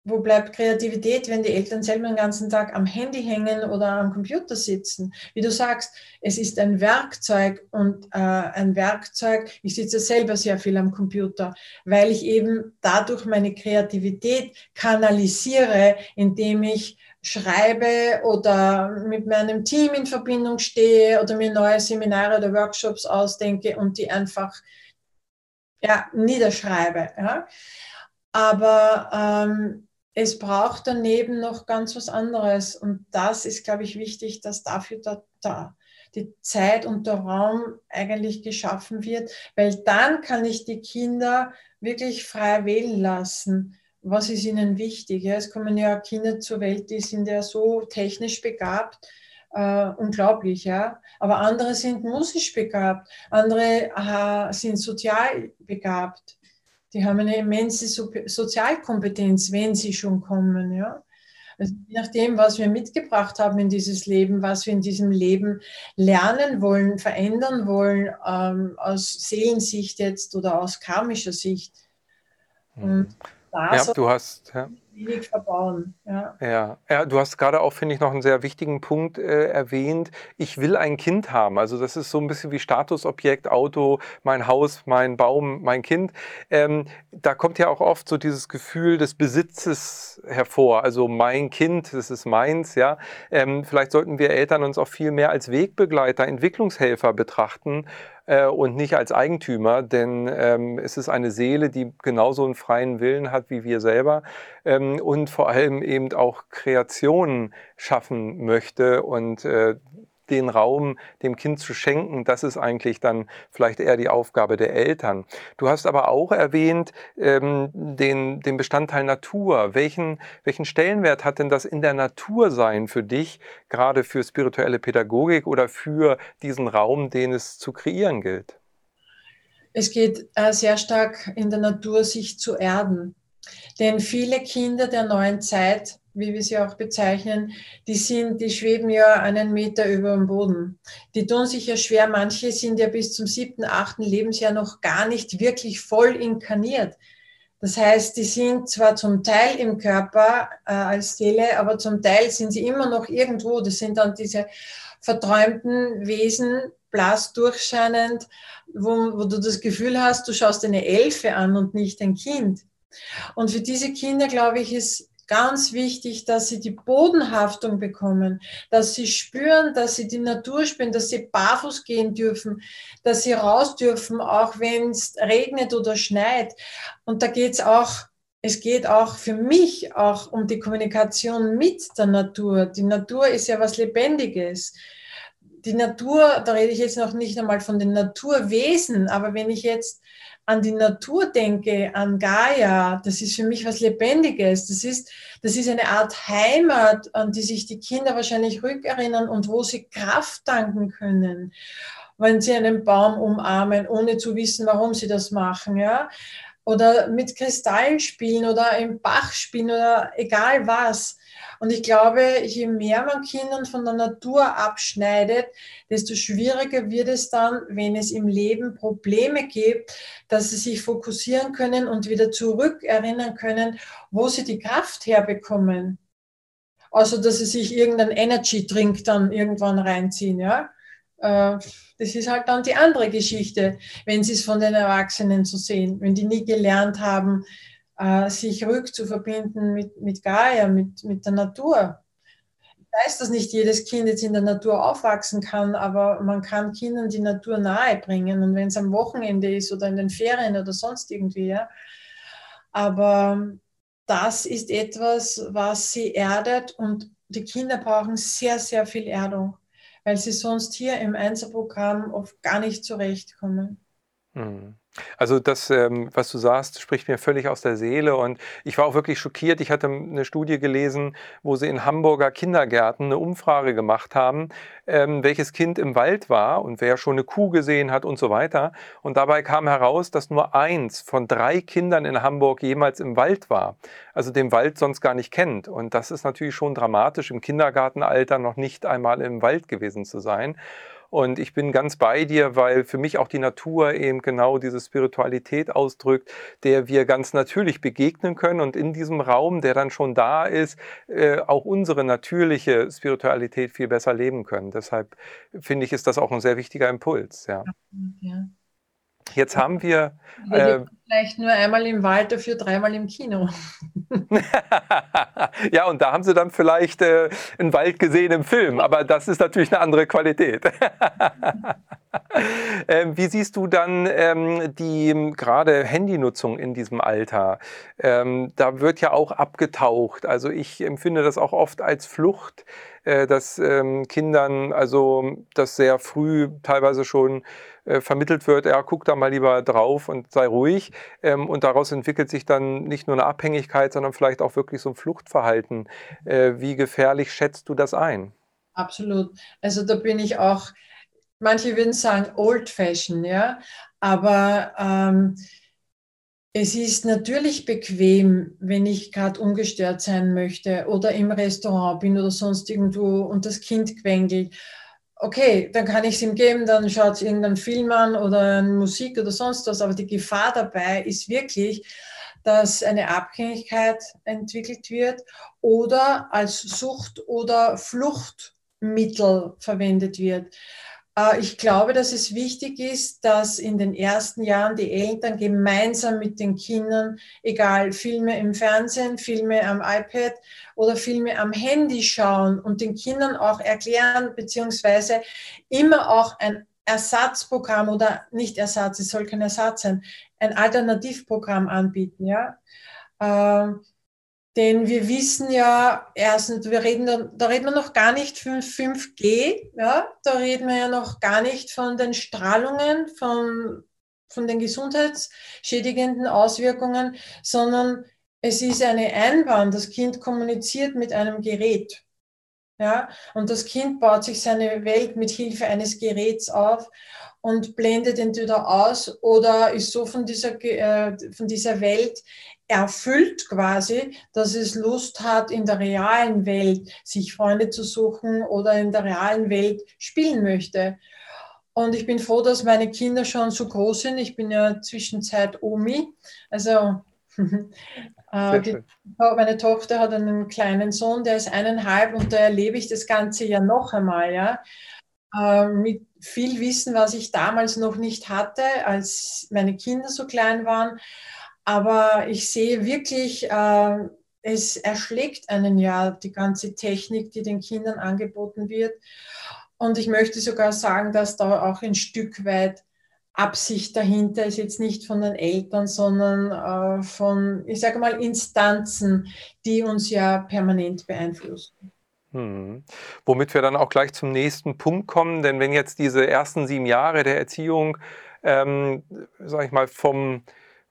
Wo bleibt Kreativität, wenn die Eltern selber den ganzen Tag am Handy hängen oder am Computer sitzen? Wie du sagst, es ist ein Werkzeug und äh, ein Werkzeug, ich sitze selber sehr viel am Computer, weil ich eben dadurch meine Kreativität kanalisiere, indem ich schreibe oder mit meinem Team in Verbindung stehe oder mir neue Seminare oder Workshops ausdenke und die einfach ja, niederschreibe. Ja. Aber ähm, es braucht daneben noch ganz was anderes. Und das ist, glaube ich, wichtig, dass dafür da, da die Zeit und der Raum eigentlich geschaffen wird, weil dann kann ich die Kinder wirklich frei wählen lassen. Was ist ihnen wichtig? Es kommen ja Kinder zur Welt, die sind ja so technisch begabt, äh, unglaublich, ja. Aber andere sind musisch begabt, andere äh, sind sozial begabt. Die haben eine immense Sozialkompetenz, wenn sie schon kommen. Ja? Also je nachdem, was wir mitgebracht haben in dieses Leben, was wir in diesem Leben lernen wollen, verändern wollen, ähm, aus Seelensicht jetzt oder aus karmischer Sicht. Da ja, du hast. Ja wenig verbauen. Ja. ja. Ja, du hast gerade auch, finde ich, noch einen sehr wichtigen Punkt äh, erwähnt. Ich will ein Kind haben. Also das ist so ein bisschen wie Statusobjekt, Auto, mein Haus, mein Baum, mein Kind. Ähm, da kommt ja auch oft so dieses Gefühl des Besitzes hervor. Also mein Kind, das ist meins. Ja, ähm, vielleicht sollten wir Eltern uns auch viel mehr als Wegbegleiter, Entwicklungshelfer betrachten äh, und nicht als Eigentümer, denn ähm, es ist eine Seele, die genauso einen freien Willen hat wie wir selber ähm, und vor allem eben auch Kreationen schaffen möchte und äh, den Raum dem Kind zu schenken, das ist eigentlich dann vielleicht eher die Aufgabe der Eltern. Du hast aber auch erwähnt ähm, den, den Bestandteil Natur. Welchen, welchen Stellenwert hat denn das in der Natur sein für dich, gerade für spirituelle Pädagogik oder für diesen Raum, den es zu kreieren gilt? Es geht äh, sehr stark in der Natur, sich zu erden. Denn viele Kinder der neuen Zeit wie wir sie auch bezeichnen, die sind, die schweben ja einen Meter über dem Boden. Die tun sich ja schwer. Manche sind ja bis zum siebten, achten Lebensjahr noch gar nicht wirklich voll inkarniert. Das heißt, die sind zwar zum Teil im Körper äh, als Seele, aber zum Teil sind sie immer noch irgendwo. Das sind dann diese verträumten Wesen, blass durchscheinend, wo, wo du das Gefühl hast, du schaust eine Elfe an und nicht ein Kind. Und für diese Kinder, glaube ich, ist ganz wichtig, dass sie die Bodenhaftung bekommen, dass sie spüren, dass sie die Natur spüren, dass sie barfuß gehen dürfen, dass sie raus dürfen, auch wenn es regnet oder schneit. Und da geht es auch, es geht auch für mich auch um die Kommunikation mit der Natur. Die Natur ist ja was Lebendiges die Natur, da rede ich jetzt noch nicht einmal von den Naturwesen, aber wenn ich jetzt an die Natur denke, an Gaia, das ist für mich was Lebendiges. Das ist, das ist eine Art Heimat, an die sich die Kinder wahrscheinlich rückerinnern und wo sie Kraft tanken können, wenn sie einen Baum umarmen, ohne zu wissen, warum sie das machen, ja. Oder mit Kristallen spielen oder im Bach spielen oder egal was. Und ich glaube, je mehr man Kindern von der Natur abschneidet, desto schwieriger wird es dann, wenn es im Leben Probleme gibt, dass sie sich fokussieren können und wieder zurückerinnern können, wo sie die Kraft herbekommen. Also, dass sie sich irgendeinen Energy-Drink dann irgendwann reinziehen, ja. Äh, das ist halt dann die andere Geschichte, wenn sie es von den Erwachsenen zu sehen, wenn die nie gelernt haben, äh, sich rückzuverbinden mit, mit Gaia, mit, mit der Natur. Ich weiß, dass nicht jedes Kind jetzt in der Natur aufwachsen kann, aber man kann Kindern die Natur nahe bringen. Und wenn es am Wochenende ist oder in den Ferien oder sonst irgendwie, ja. Aber das ist etwas, was sie erdet und die Kinder brauchen sehr, sehr viel Erdung, weil sie sonst hier im Einzelprogramm oft gar nicht zurechtkommen. Mhm. Also das, ähm, was du sagst, spricht mir völlig aus der Seele und ich war auch wirklich schockiert. Ich hatte eine Studie gelesen, wo sie in Hamburger Kindergärten eine Umfrage gemacht haben, ähm, welches Kind im Wald war und wer schon eine Kuh gesehen hat und so weiter. Und dabei kam heraus, dass nur eins von drei Kindern in Hamburg jemals im Wald war, also den Wald sonst gar nicht kennt. Und das ist natürlich schon dramatisch, im Kindergartenalter noch nicht einmal im Wald gewesen zu sein. Und ich bin ganz bei dir, weil für mich auch die Natur eben genau diese Spiritualität ausdrückt, der wir ganz natürlich begegnen können und in diesem Raum, der dann schon da ist, äh, auch unsere natürliche Spiritualität viel besser leben können. Deshalb finde ich, ist das auch ein sehr wichtiger Impuls. Ja. ja. Jetzt haben wir. Äh, vielleicht nur einmal im Wald, dafür dreimal im Kino. [laughs] ja, und da haben sie dann vielleicht äh, einen Wald gesehen im Film, aber das ist natürlich eine andere Qualität. [laughs] ähm, wie siehst du dann ähm, die gerade Handynutzung in diesem Alter? Ähm, da wird ja auch abgetaucht. Also ich empfinde das auch oft als Flucht äh, dass ähm, Kindern also das sehr früh teilweise schon äh, vermittelt wird, ja, guck da mal lieber drauf und sei ruhig. Ähm, und daraus entwickelt sich dann nicht nur eine Abhängigkeit, sondern vielleicht auch wirklich so ein Fluchtverhalten. Äh, wie gefährlich schätzt du das ein? Absolut. Also da bin ich auch, manche würden sagen old fashion, ja, aber ähm, es ist natürlich bequem, wenn ich gerade ungestört sein möchte oder im Restaurant bin oder sonst irgendwo und das Kind quengelt. Okay, dann kann ich es ihm geben, dann schaut es irgendeinen Film an oder Musik oder sonst was. Aber die Gefahr dabei ist wirklich, dass eine Abhängigkeit entwickelt wird oder als Sucht- oder Fluchtmittel verwendet wird. Äh, ich glaube, dass es wichtig ist, dass in den ersten Jahren die Eltern gemeinsam mit den Kindern, egal Filme im Fernsehen, Filme am iPad oder Filme am Handy schauen und den Kindern auch erklären, beziehungsweise immer auch ein Ersatzprogramm oder nicht Ersatz, es soll kein Ersatz sein, ein Alternativprogramm anbieten, ja. Äh, denn wir wissen ja, erstens, wir reden, da, reden wir noch gar nicht von 5G, ja, da reden wir ja noch gar nicht von den Strahlungen, von, von den gesundheitsschädigenden Auswirkungen, sondern es ist eine Einbahn. Das Kind kommuniziert mit einem Gerät. Ja, und das Kind baut sich seine Welt mit Hilfe eines Geräts auf und blendet entweder aus oder ist so von dieser, äh, von dieser Welt erfüllt quasi, dass es Lust hat, in der realen Welt sich Freunde zu suchen oder in der realen Welt spielen möchte. Und ich bin froh, dass meine Kinder schon so groß sind. Ich bin ja zwischenzeit Omi. Also [laughs] äh, die, meine Tochter hat einen kleinen Sohn, der ist eineinhalb und da erlebe ich das Ganze ja noch einmal, ja. Äh, mit viel Wissen, was ich damals noch nicht hatte, als meine Kinder so klein waren. Aber ich sehe wirklich, äh, es erschlägt einen ja die ganze Technik, die den Kindern angeboten wird. Und ich möchte sogar sagen, dass da auch ein Stück weit Absicht dahinter ist, jetzt nicht von den Eltern, sondern äh, von, ich sage mal, Instanzen, die uns ja permanent beeinflussen. Hm. Womit wir dann auch gleich zum nächsten Punkt kommen, denn wenn jetzt diese ersten sieben Jahre der Erziehung, ähm, sage ich mal, vom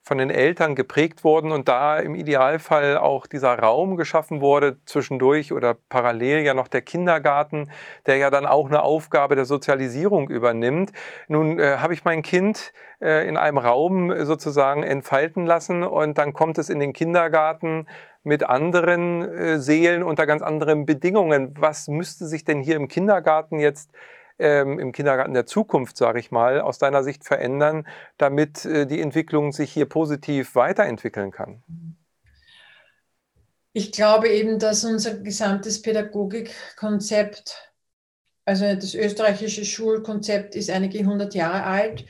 von den Eltern geprägt wurden und da im Idealfall auch dieser Raum geschaffen wurde, zwischendurch oder parallel ja noch der Kindergarten, der ja dann auch eine Aufgabe der Sozialisierung übernimmt. Nun äh, habe ich mein Kind äh, in einem Raum sozusagen entfalten lassen und dann kommt es in den Kindergarten mit anderen äh, Seelen unter ganz anderen Bedingungen. Was müsste sich denn hier im Kindergarten jetzt ähm, im Kindergarten der Zukunft, sage ich mal, aus deiner Sicht verändern, damit äh, die Entwicklung sich hier positiv weiterentwickeln kann? Ich glaube eben, dass unser gesamtes Pädagogikkonzept, also das österreichische Schulkonzept ist einige hundert Jahre alt,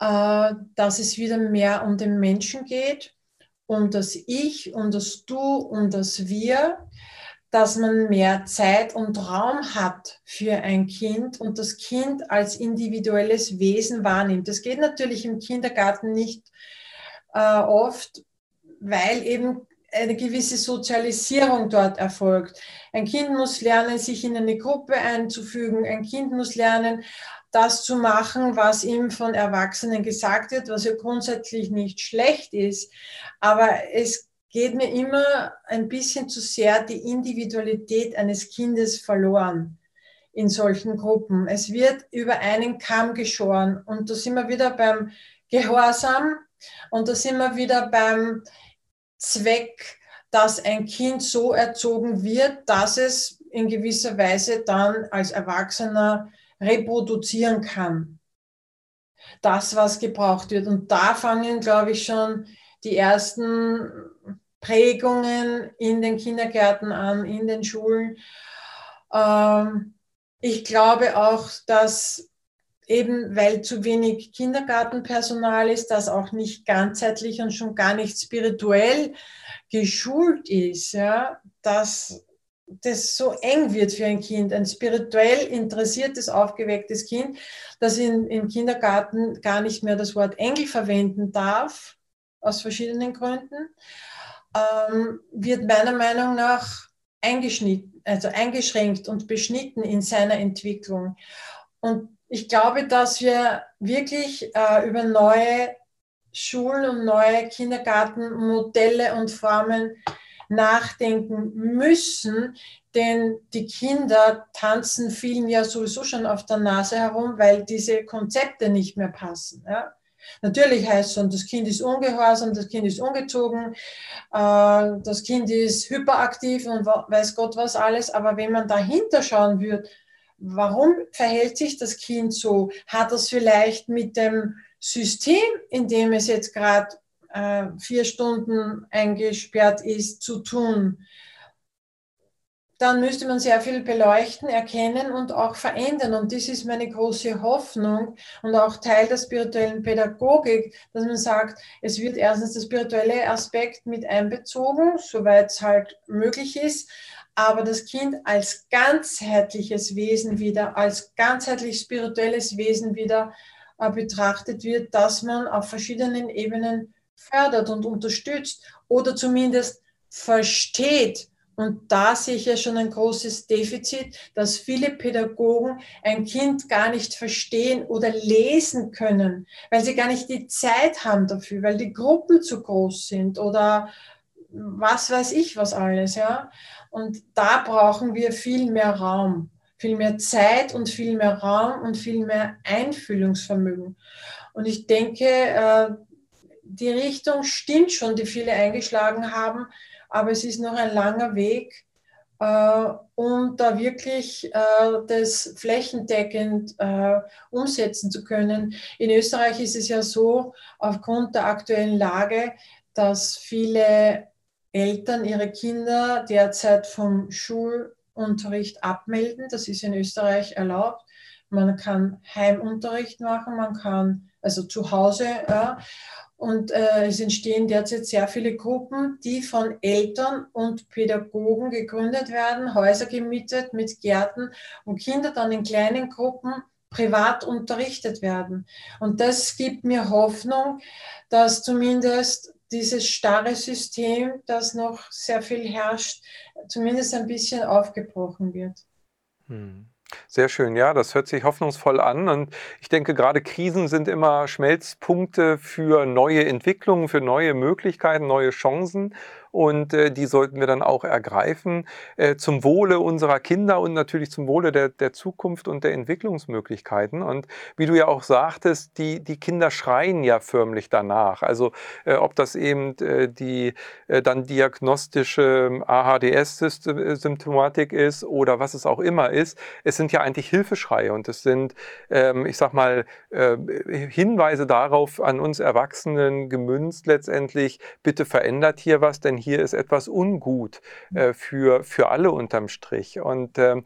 äh, dass es wieder mehr um den Menschen geht, um das Ich, um das Du, um das Wir dass man mehr Zeit und Raum hat für ein Kind und das Kind als individuelles Wesen wahrnimmt. Das geht natürlich im Kindergarten nicht äh, oft, weil eben eine gewisse Sozialisierung dort erfolgt. Ein Kind muss lernen, sich in eine Gruppe einzufügen. Ein Kind muss lernen, das zu machen, was ihm von Erwachsenen gesagt wird, was ja grundsätzlich nicht schlecht ist. Aber es geht mir immer ein bisschen zu sehr die Individualität eines Kindes verloren in solchen Gruppen. Es wird über einen Kamm geschoren und da sind wir wieder beim Gehorsam und da sind wir wieder beim Zweck, dass ein Kind so erzogen wird, dass es in gewisser Weise dann als Erwachsener reproduzieren kann. Das, was gebraucht wird. Und da fangen, glaube ich, schon die ersten Prägungen in den Kindergärten an, in den Schulen. Ähm, ich glaube auch, dass eben weil zu wenig Kindergartenpersonal ist, das auch nicht ganzheitlich und schon gar nicht spirituell geschult ist, ja, dass das so eng wird für ein Kind, ein spirituell interessiertes, aufgewecktes Kind, das in, im Kindergarten gar nicht mehr das Wort Engel verwenden darf, aus verschiedenen Gründen ähm, wird meiner Meinung nach eingeschnitten, also eingeschränkt und beschnitten in seiner Entwicklung. Und ich glaube, dass wir wirklich äh, über neue Schulen und neue Kindergartenmodelle und Formen nachdenken müssen, denn die Kinder tanzen vielen ja sowieso schon auf der Nase herum, weil diese Konzepte nicht mehr passen. Ja? Natürlich heißt es schon, das Kind ist ungehorsam, das Kind ist ungezogen, äh, das Kind ist hyperaktiv und weiß Gott was alles. Aber wenn man dahinter schauen würde, warum verhält sich das Kind so? Hat das vielleicht mit dem System, in dem es jetzt gerade äh, vier Stunden eingesperrt ist, zu tun? Dann müsste man sehr viel beleuchten, erkennen und auch verändern. Und das ist meine große Hoffnung und auch Teil der spirituellen Pädagogik, dass man sagt, es wird erstens der spirituelle Aspekt mit einbezogen, soweit es halt möglich ist. aber das Kind als ganzheitliches Wesen wieder, als ganzheitlich spirituelles Wesen wieder äh, betrachtet wird, dass man auf verschiedenen Ebenen fördert und unterstützt oder zumindest versteht. Und da sehe ich ja schon ein großes Defizit, dass viele Pädagogen ein Kind gar nicht verstehen oder lesen können, weil sie gar nicht die Zeit haben dafür, weil die Gruppen zu groß sind oder was weiß ich was alles, ja. Und da brauchen wir viel mehr Raum, viel mehr Zeit und viel mehr Raum und viel mehr Einfühlungsvermögen. Und ich denke, äh, die Richtung stimmt schon, die viele eingeschlagen haben, aber es ist noch ein langer Weg, äh, um da wirklich äh, das flächendeckend umsetzen zu können. In Österreich ist es ja so, aufgrund der aktuellen Lage, dass viele Eltern ihre Kinder derzeit vom Schulunterricht abmelden. Das ist in Österreich erlaubt. Man kann Heimunterricht machen, man kann also zu Hause. Ja. Und äh, es entstehen derzeit sehr viele Gruppen, die von Eltern und Pädagogen gegründet werden, Häuser gemietet mit Gärten, wo Kinder dann in kleinen Gruppen privat unterrichtet werden. Und das gibt mir Hoffnung, dass zumindest dieses starre System, das noch sehr viel herrscht, zumindest ein bisschen aufgebrochen wird. Hm. Sehr schön, ja, das hört sich hoffnungsvoll an. Und ich denke, gerade Krisen sind immer Schmelzpunkte für neue Entwicklungen, für neue Möglichkeiten, neue Chancen und äh, die sollten wir dann auch ergreifen äh, zum Wohle unserer Kinder und natürlich zum Wohle der, der Zukunft und der Entwicklungsmöglichkeiten. Und wie du ja auch sagtest, die, die Kinder schreien ja förmlich danach. Also äh, ob das eben äh, die äh, dann diagnostische AHDS-Symptomatik ist oder was es auch immer ist, es sind ja eigentlich Hilfeschreie und es sind, ähm, ich sag mal, äh, Hinweise darauf an uns Erwachsenen gemünzt letztendlich, bitte verändert hier was, denn hier ist etwas ungut äh, für, für alle unterm Strich. Und ähm,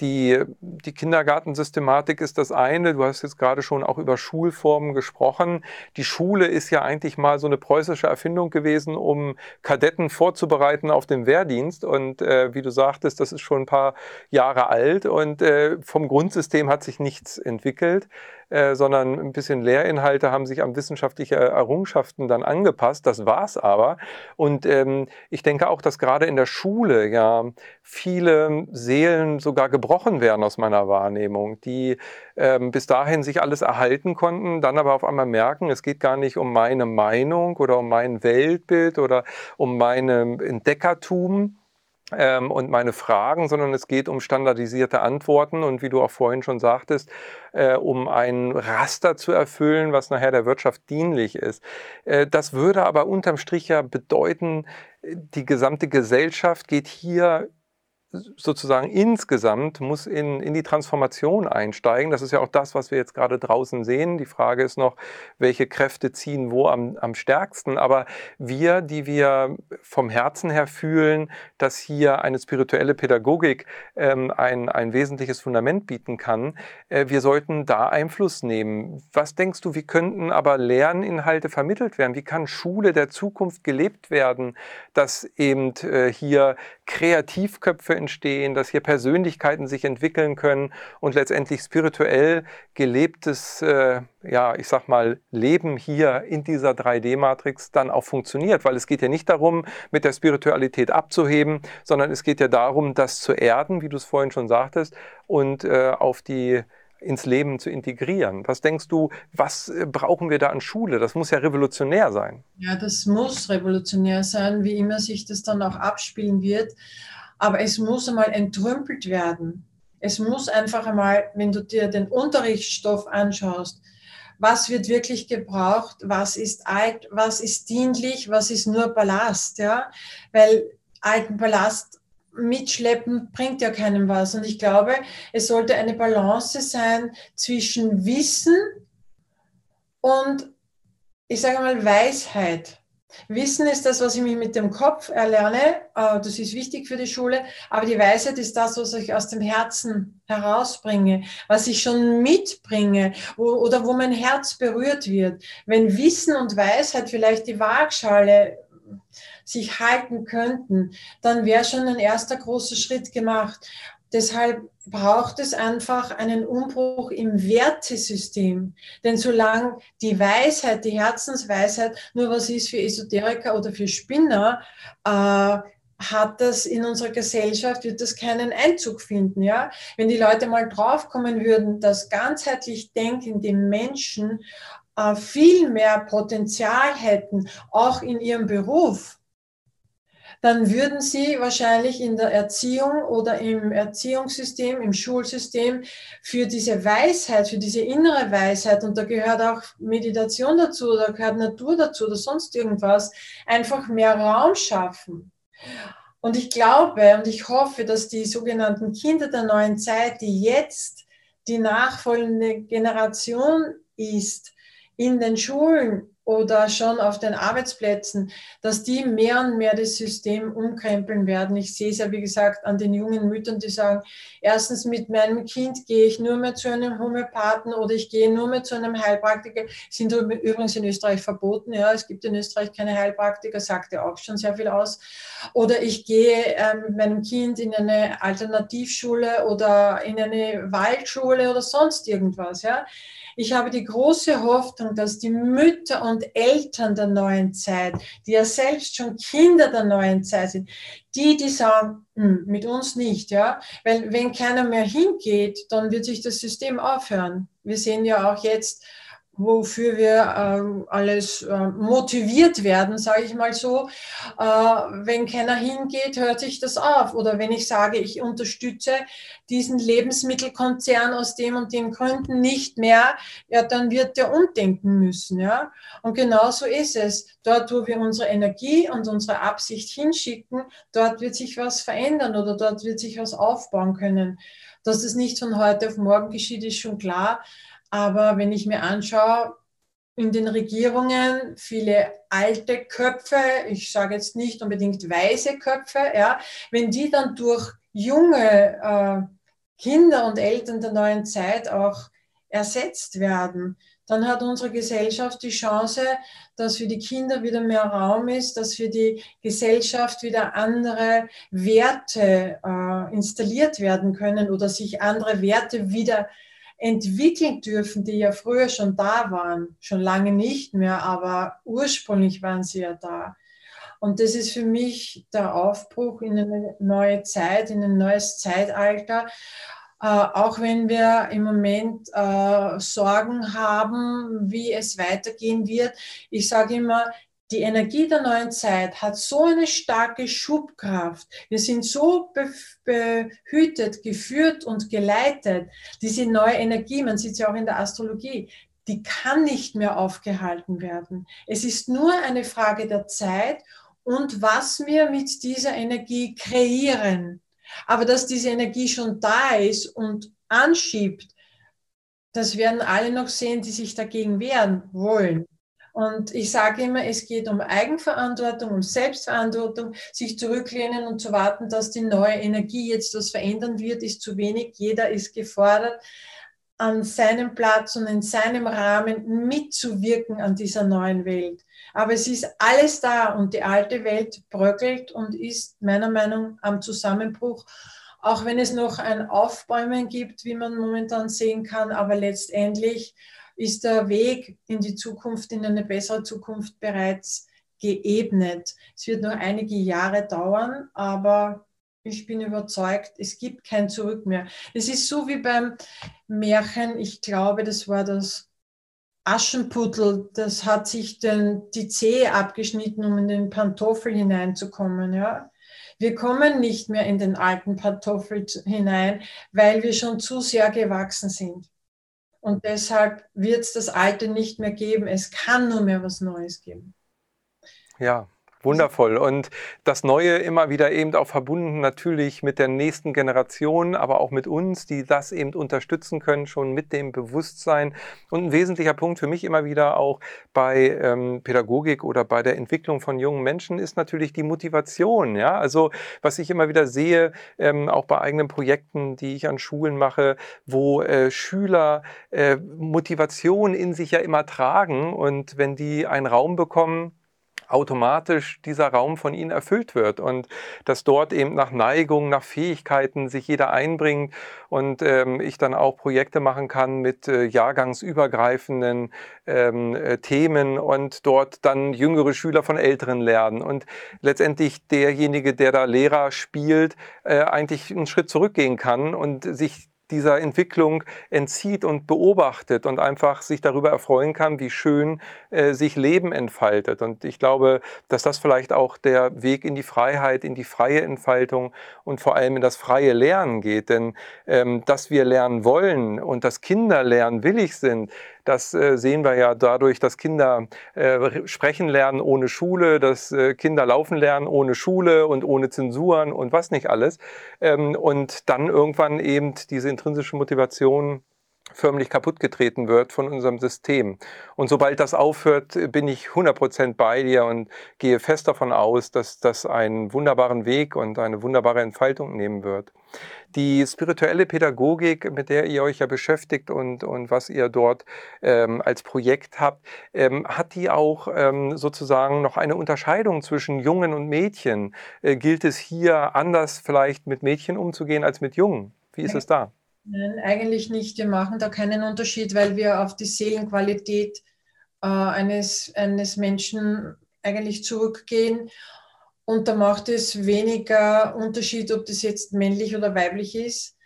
die, die Kindergartensystematik ist das eine. Du hast jetzt gerade schon auch über Schulformen gesprochen. Die Schule ist ja eigentlich mal so eine preußische Erfindung gewesen, um Kadetten vorzubereiten auf den Wehrdienst. Und äh, wie du sagtest, das ist schon ein paar Jahre alt und äh, vom Grundsystem hat sich nichts entwickelt. Äh, sondern ein bisschen Lehrinhalte haben sich an wissenschaftliche Errungenschaften dann angepasst. Das war's aber. Und ähm, ich denke auch, dass gerade in der Schule ja viele Seelen sogar gebrochen werden aus meiner Wahrnehmung, die ähm, bis dahin sich alles erhalten konnten, dann aber auf einmal merken, es geht gar nicht um meine Meinung oder um mein Weltbild oder um mein Entdeckertum, ähm, und meine Fragen, sondern es geht um standardisierte Antworten und wie du auch vorhin schon sagtest, äh, um ein Raster zu erfüllen, was nachher der Wirtschaft dienlich ist. Äh, das würde aber unterm Strich ja bedeuten, die gesamte Gesellschaft geht hier sozusagen insgesamt muss in, in die Transformation einsteigen. Das ist ja auch das, was wir jetzt gerade draußen sehen. Die Frage ist noch, welche Kräfte ziehen wo am, am stärksten. Aber wir, die wir vom Herzen her fühlen, dass hier eine spirituelle Pädagogik ähm, ein, ein wesentliches Fundament bieten kann, äh, wir sollten da Einfluss nehmen. Was denkst du, wie könnten aber Lerninhalte vermittelt werden? Wie kann Schule der Zukunft gelebt werden, dass eben äh, hier Kreativköpfe entstehen, dass hier Persönlichkeiten sich entwickeln können und letztendlich spirituell gelebtes, äh, ja, ich sag mal, Leben hier in dieser 3D-Matrix dann auch funktioniert. Weil es geht ja nicht darum, mit der Spiritualität abzuheben, sondern es geht ja darum, das zu erden, wie du es vorhin schon sagtest, und äh, auf die ins Leben zu integrieren. Was denkst du, was äh, brauchen wir da an Schule? Das muss ja revolutionär sein. Ja, das muss revolutionär sein, wie immer sich das dann auch abspielen wird. Aber es muss einmal entrümpelt werden. Es muss einfach einmal, wenn du dir den Unterrichtsstoff anschaust, was wird wirklich gebraucht, was ist alt, was ist dienlich, was ist nur Ballast, ja? Weil alten Ballast mitschleppen bringt ja keinem was. Und ich glaube, es sollte eine Balance sein zwischen Wissen und, ich sage mal, Weisheit. Wissen ist das, was ich mich mit dem Kopf erlerne. Äh, das ist wichtig für die Schule. Aber die Weisheit ist das, was ich aus dem Herzen herausbringe, was ich schon mitbringe oder wo mein Herz berührt wird. Wenn Wissen und Weisheit vielleicht die Waagschale sich halten könnten, dann wäre schon ein erster großer Schritt gemacht. Deshalb braucht es einfach einen Umbruch im Wertesystem. Denn solange die Weisheit, die Herzensweisheit nur was ist für Esoteriker oder für Spinner, äh, hat das in unserer Gesellschaft, wird das keinen Einzug finden. Ja? Wenn die Leute mal draufkommen würden, dass ganzheitlich denkende Menschen äh, viel mehr Potenzial hätten, auch in ihrem Beruf, dann würden sie wahrscheinlich in der Erziehung oder im Erziehungssystem, im Schulsystem für diese Weisheit, für diese innere Weisheit, und da gehört auch Meditation dazu, da gehört Natur dazu oder sonst irgendwas, einfach mehr Raum schaffen. Und ich glaube und ich hoffe, dass die sogenannten Kinder der neuen Zeit, die jetzt die nachfolgende Generation ist, in den Schulen oder schon auf den Arbeitsplätzen, dass die mehr und mehr das System umkrempeln werden. Ich sehe es ja, wie gesagt, an den jungen Müttern, die sagen, erstens mit meinem Kind gehe ich nur mehr zu einem Homöopathen oder ich gehe nur mehr zu einem Heilpraktiker. Sind übrigens in Österreich verboten. Ja, es gibt in Österreich keine Heilpraktiker, sagte auch schon sehr viel aus. Oder ich gehe äh, mit meinem Kind in eine Alternativschule oder in eine Waldschule oder sonst irgendwas. Ja. Ich habe die große Hoffnung, dass die Mütter und Eltern der neuen Zeit, die ja selbst schon Kinder der neuen Zeit sind, die, die sagen, hm, mit uns nicht, ja, weil wenn keiner mehr hingeht, dann wird sich das System aufhören. Wir sehen ja auch jetzt, wofür wir ähm, alles äh, motiviert werden, sage ich mal so. Äh, wenn keiner hingeht, hört sich das auf. Oder wenn ich sage, ich unterstütze diesen Lebensmittelkonzern aus dem und den Gründen nicht mehr, ja, dann wird der umdenken müssen. Ja? Und genau so ist es. Dort, wo wir unsere Energie und unsere Absicht hinschicken, dort wird sich was verändern oder dort wird sich was aufbauen können. Dass das nicht von heute auf morgen geschieht, ist schon klar. Aber wenn ich mir anschaue, in den Regierungen viele alte Köpfe, ich sage jetzt nicht unbedingt weise Köpfe, ja, wenn die dann durch junge äh, Kinder und Eltern der neuen Zeit auch ersetzt werden, dann hat unsere Gesellschaft die Chance, dass für die Kinder wieder mehr Raum ist, dass für die Gesellschaft wieder andere Werte äh, installiert werden können oder sich andere Werte wieder entwickeln dürfen, die ja früher schon da waren, schon lange nicht mehr, aber ursprünglich waren sie ja da. Und das ist für mich der Aufbruch in eine neue Zeit, in ein neues Zeitalter. Äh, auch wenn wir im Moment äh, Sorgen haben, wie es weitergehen wird. Ich sage immer, die Energie der neuen Zeit hat so eine starke Schubkraft. Wir sind so behütet, geführt und geleitet. Diese neue Energie, man sieht ja auch in der Astrologie, die kann nicht mehr aufgehalten werden. Es ist nur eine Frage der Zeit und was wir mit dieser Energie kreieren. Aber dass diese Energie schon da ist und anschiebt, das werden alle noch sehen, die sich dagegen wehren wollen. Und ich sage immer, es geht um Eigenverantwortung, um Selbstverantwortung, sich zurücklehnen und zu warten, dass die neue Energie jetzt was verändern wird, ist zu wenig. Jeder ist gefordert, an seinem Platz und in seinem Rahmen mitzuwirken an dieser neuen Welt. Aber es ist alles da und die alte Welt bröckelt und ist meiner Meinung nach am Zusammenbruch. Auch wenn es noch ein Aufbäumen gibt, wie man momentan sehen kann, aber letztendlich ist der Weg in die Zukunft, in eine bessere Zukunft bereits geebnet. Es wird noch einige Jahre dauern, aber ich bin überzeugt, es gibt kein Zurück mehr. Es ist so wie beim Märchen, ich glaube, das war das Aschenputtel, das hat sich den, die Zehe abgeschnitten, um in den Pantoffel hineinzukommen. Ja? Wir kommen nicht mehr in den alten Pantoffel hinein, weil wir schon zu sehr gewachsen sind. Und deshalb wird es das Alte nicht mehr geben. Es kann nur mehr was Neues geben. Ja, Wundervoll. Und das Neue immer wieder eben auch verbunden natürlich mit der nächsten Generation, aber auch mit uns, die das eben unterstützen können, schon mit dem Bewusstsein. Und ein wesentlicher Punkt für mich immer wieder auch bei ähm, Pädagogik oder bei der Entwicklung von jungen Menschen ist natürlich die Motivation. Ja, also was ich immer wieder sehe, ähm, auch bei eigenen Projekten, die ich an Schulen mache, wo äh, Schüler äh, Motivation in sich ja immer tragen und wenn die einen Raum bekommen, automatisch dieser Raum von ihnen erfüllt wird und dass dort eben nach Neigung, nach Fähigkeiten sich jeder einbringt und ähm, ich dann auch Projekte machen kann mit äh, jahrgangsübergreifenden ähm, äh, Themen und dort dann jüngere Schüler von älteren lernen und letztendlich derjenige, der da Lehrer spielt, äh, eigentlich einen Schritt zurückgehen kann und sich dieser Entwicklung entzieht und beobachtet und einfach sich darüber erfreuen kann, wie schön äh, sich Leben entfaltet. Und ich glaube, dass das vielleicht auch der Weg in die Freiheit, in die freie Entfaltung und vor allem in das freie Lernen geht. Denn ähm, dass wir lernen wollen und dass Kinder lernen willig sind, das äh, sehen wir ja dadurch, dass Kinder äh, sprechen lernen ohne Schule, dass äh, Kinder laufen lernen ohne Schule und ohne Zensuren und was nicht alles. Ähm, und dann irgendwann eben diese intrinsische Motivation förmlich kaputtgetreten wird von unserem System. Und sobald das aufhört, bin ich 100% bei dir und gehe fest davon aus, dass das einen wunderbaren Weg und eine wunderbare Entfaltung nehmen wird. Die spirituelle Pädagogik, mit der ihr euch ja beschäftigt und, und was ihr dort ähm, als Projekt habt, ähm, hat die auch ähm, sozusagen noch eine Unterscheidung zwischen Jungen und Mädchen? Äh, gilt es hier anders vielleicht mit Mädchen umzugehen als mit Jungen? Wie ist es da? Nein, eigentlich nicht. Wir machen da keinen Unterschied, weil wir auf die Seelenqualität äh, eines, eines Menschen eigentlich zurückgehen. Und da macht es weniger Unterschied, ob das jetzt männlich oder weiblich ist.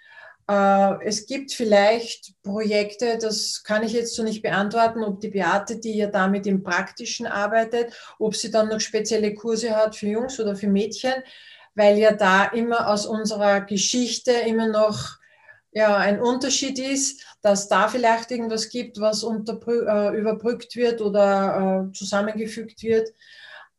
Äh, es gibt vielleicht Projekte, das kann ich jetzt so nicht beantworten, ob die Beate, die ja damit im Praktischen arbeitet, ob sie dann noch spezielle Kurse hat für Jungs oder für Mädchen, weil ja da immer aus unserer Geschichte immer noch ja, ein Unterschied ist, dass da vielleicht irgendwas gibt, was äh, überbrückt wird oder äh, zusammengefügt wird.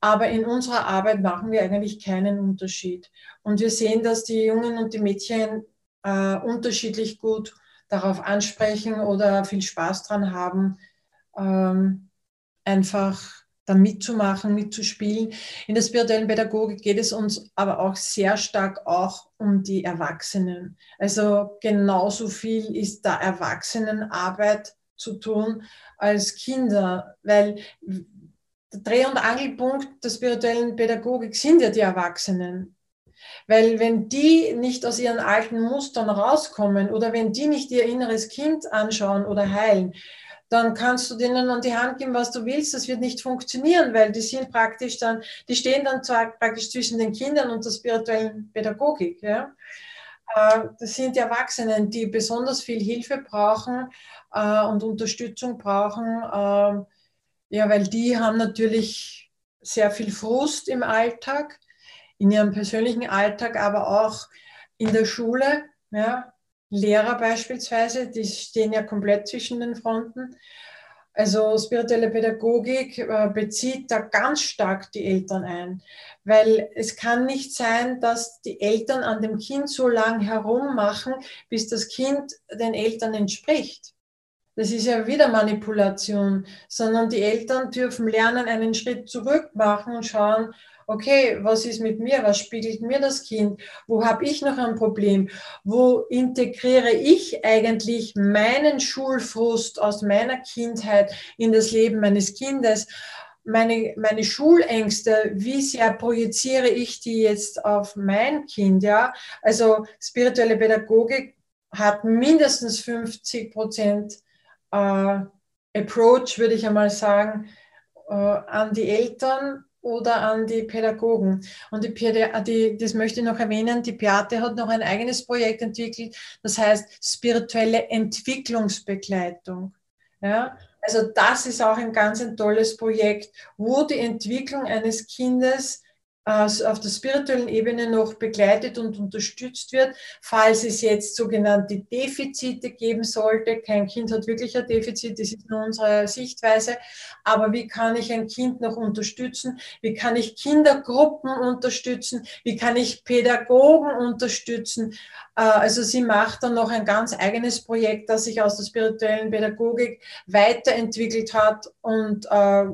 Aber in unserer Arbeit machen wir eigentlich keinen Unterschied. Und wir sehen, dass die Jungen und die Mädchen äh, unterschiedlich gut darauf ansprechen oder viel Spaß dran haben, ähm, einfach da mitzumachen, mitzuspielen. In der spirituellen Pädagogik geht es uns aber auch sehr stark auch um die Erwachsenen. Also genauso viel ist da Erwachsenenarbeit zu tun als Kinder, weil der Dreh- und Angelpunkt der spirituellen Pädagogik sind ja die Erwachsenen. Weil wenn die nicht aus ihren alten Mustern rauskommen oder wenn die nicht ihr inneres Kind anschauen oder heilen, dann kannst du denen an die Hand geben, was du willst. Das wird nicht funktionieren, weil die sind praktisch dann, die stehen dann praktisch zwischen den Kindern und der spirituellen Pädagogik. Ja? Äh, das sind die Erwachsenen, die besonders viel Hilfe brauchen äh, und Unterstützung brauchen. Äh, ja, weil die haben natürlich sehr viel Frust im Alltag, in ihrem persönlichen Alltag, aber auch in der Schule. Ja, Lehrer beispielsweise, die stehen ja komplett zwischen den Fronten. Also spirituelle Pädagogik äh, bezieht da ganz stark die Eltern ein, weil es kann nicht sein, dass die Eltern an dem Kind so lang herummachen, bis das Kind den Eltern entspricht. Das ist ja wieder Manipulation, sondern die Eltern dürfen lernen, einen Schritt zurück machen und schauen, okay, was ist mit mir, was spiegelt mir das Kind, wo habe ich noch ein Problem, wo integriere ich eigentlich meinen Schulfrust aus meiner Kindheit in das Leben meines Kindes, meine, meine Schulängste, wie sehr projiziere ich die jetzt auf mein Kind, ja, also spirituelle Pädagogik hat mindestens 50 Prozent äh, Approach, würde ich einmal sagen, äh, an die Eltern oder an die Pädagogen. Und die, die, das möchte ich noch erwähnen, die Beate hat noch ein eigenes Projekt entwickelt, das heißt spirituelle Entwicklungsbegleitung. Ja? Also das ist auch ein ganz ein tolles Projekt, wo die Entwicklung eines Kindes auf der spirituellen Ebene noch begleitet und unterstützt wird, falls es jetzt sogenannte Defizite geben sollte. Kein Kind hat wirklich ein Defizit, das ist nur unsere Sichtweise. Aber wie kann ich ein Kind noch unterstützen? Wie kann ich Kindergruppen unterstützen? Wie kann ich Pädagogen unterstützen? Äh, also sie macht dann noch ein ganz eigenes Projekt, das sich aus der spirituellen Pädagogik weiterentwickelt hat und äh,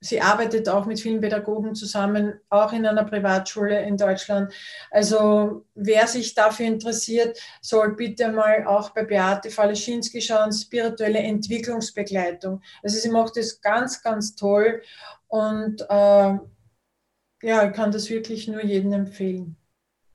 Sie arbeitet auch mit vielen Pädagogen zusammen, auch in einer Privatschule in Deutschland. Also wer sich dafür interessiert, soll bitte mal auch bei Beate Faleschinski schauen, spirituelle Entwicklungsbegleitung. Also sie macht das ganz, ganz toll und äh, ja, ich kann das wirklich nur jedem empfehlen.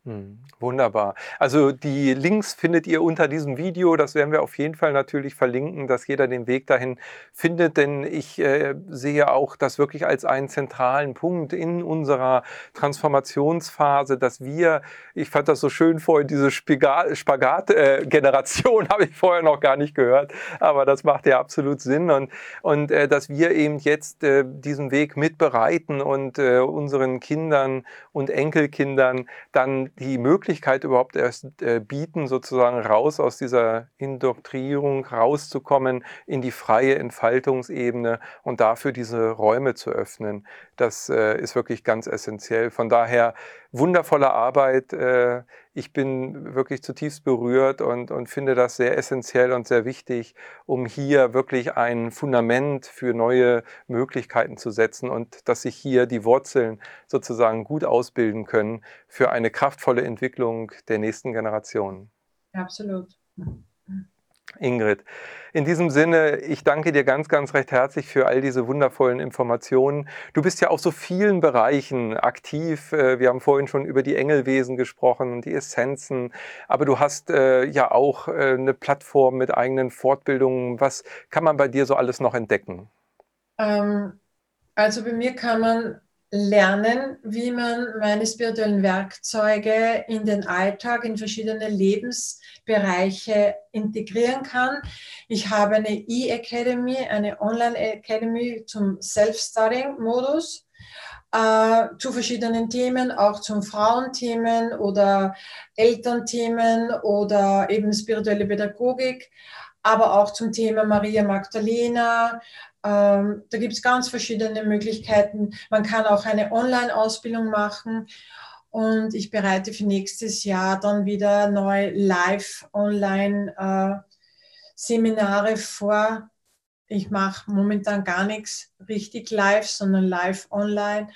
Hm, wunderbar. Also die Links findet ihr unter diesem Video. Das werden wir auf jeden Fall natürlich verlinken, dass jeder den Weg dahin findet. Denn ich äh, sehe auch das wirklich als einen zentralen Punkt in unserer Transformationsphase, dass wir, ich fand das so schön vorhin, diese Spagat-Generation äh, [laughs] habe ich vorher noch gar nicht gehört, aber das macht ja absolut Sinn. Und, und äh, dass wir eben jetzt äh, diesen Weg mitbereiten und äh, unseren Kindern und Enkelkindern dann die Möglichkeit überhaupt erst äh, bieten, sozusagen raus aus dieser Indoktrierung rauszukommen in die freie Entfaltungsebene und dafür diese Räume zu öffnen. Das äh, ist wirklich ganz essentiell. Von daher wundervolle Arbeit. Äh, ich bin wirklich zutiefst berührt und, und finde das sehr essentiell und sehr wichtig, um hier wirklich ein Fundament für neue Möglichkeiten zu setzen und dass sich hier die Wurzeln sozusagen gut ausbilden können für eine kraftvolle Entwicklung der nächsten Generationen. Absolut. Ingrid. In diesem Sinne, ich danke dir ganz, ganz recht herzlich für all diese wundervollen Informationen. Du bist ja auf so vielen Bereichen aktiv. Äh, wir haben vorhin schon über die Engelwesen gesprochen, die Essenzen, aber du hast äh, ja auch äh, eine Plattform mit eigenen Fortbildungen. Was kann man bei dir so alles noch entdecken? Ähm, also bei mir kann man lernen, wie man meine spirituellen Werkzeuge in den Alltag, in verschiedene Lebensbereiche integrieren kann. Ich habe eine E-Academy, eine Online-Academy zum Self-Studying-Modus äh, zu verschiedenen Themen, auch zum Frauenthemen oder Elternthemen oder eben spirituelle Pädagogik, aber auch zum Thema Maria Magdalena, ähm, da gibt es ganz verschiedene Möglichkeiten. Man kann auch eine Online-Ausbildung machen. Und ich bereite für nächstes Jahr dann wieder neu Live-Online-Seminare äh, vor. Ich mache momentan gar nichts richtig live, sondern live online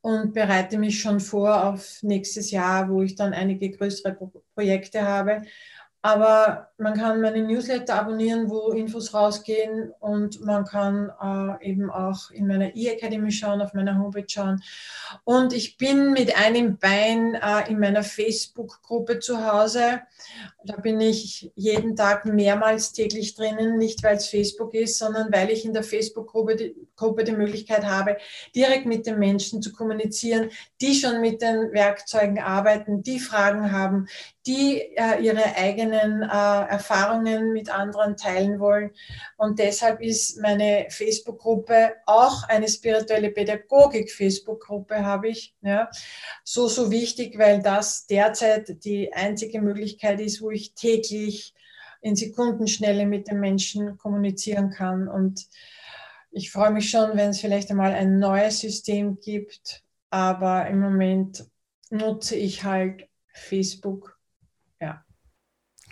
und bereite mich schon vor auf nächstes Jahr, wo ich dann einige größere Pro Projekte habe. Aber man kann meine Newsletter abonnieren, wo Infos rausgehen und man kann äh, eben auch in meiner E-Academy schauen, auf meiner Homepage schauen. Und ich bin mit einem Bein äh, in meiner Facebook-Gruppe zu Hause. Da bin ich jeden Tag mehrmals täglich drinnen, nicht weil es Facebook ist, sondern weil ich in der Facebook-Gruppe die, Gruppe die Möglichkeit habe, direkt mit den Menschen zu kommunizieren, die schon mit den Werkzeugen arbeiten, die Fragen haben, die äh, ihre eigenen äh, Erfahrungen mit anderen teilen wollen. Und deshalb ist meine Facebook-Gruppe auch eine spirituelle Pädagogik-Facebook-Gruppe habe ich. Ja, so, so wichtig, weil das derzeit die einzige Möglichkeit ist, wo ich täglich in Sekundenschnelle mit den Menschen kommunizieren kann. Und ich freue mich schon, wenn es vielleicht einmal ein neues System gibt, aber im Moment nutze ich halt Facebook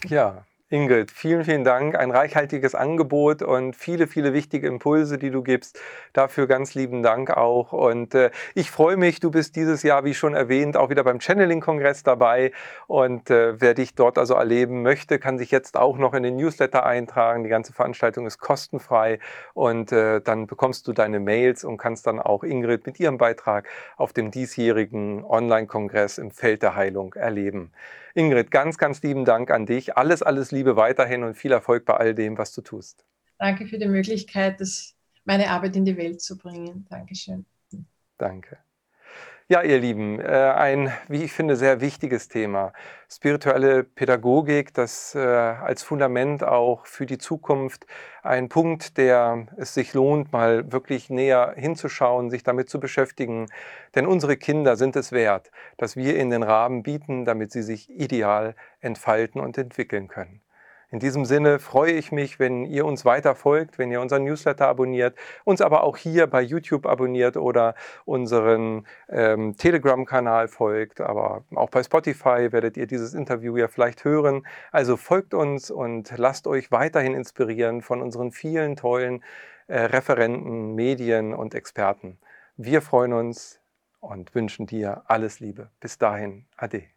ja, Ingrid, vielen, vielen Dank. Ein reichhaltiges Angebot und viele, viele wichtige Impulse, die du gibst. Dafür ganz lieben Dank auch. Und äh, ich freue mich, du bist dieses Jahr, wie schon erwähnt, auch wieder beim Channeling-Kongress dabei. Und äh, wer dich dort also erleben möchte, kann sich jetzt auch noch in den Newsletter eintragen. Die ganze Veranstaltung ist kostenfrei und äh, dann bekommst du deine Mails und kannst dann auch Ingrid mit ihrem Beitrag auf dem diesjährigen Online-Kongress im Feld der Heilung erleben. Ingrid, ganz, ganz lieben Dank an dich. Alles, alles Liebe weiterhin und viel Erfolg bei all dem, was du tust. Danke für die Möglichkeit, das, meine Arbeit in die Welt zu bringen. Dankeschön. Danke. Ja, ihr Lieben, äh, ein, wie ich finde, sehr wichtiges Thema. Spirituelle Pädagogik, das äh, als Fundament auch für die Zukunft ein Punkt, der es sich lohnt, mal wirklich näher hinzuschauen, sich damit zu beschäftigen. Denn unsere Kinder sind es wert, dass wir ihnen den Rahmen bieten, damit sie sich ideal entfalten und entwickeln können. In diesem Sinne freue ich mich, wenn ihr uns weiter folgt, wenn ihr unseren Newsletter abonniert, uns aber auch hier bei YouTube abonniert oder unseren ähm, Telegram-Kanal folgt, aber auch bei Spotify werdet ihr dieses Interview ja vielleicht hören. Also folgt uns und lasst euch weiterhin inspirieren von unseren vielen tollen äh, Referenten, Medien und Experten. Wir freuen uns und wünschen dir alles Liebe. Bis dahin, Ade.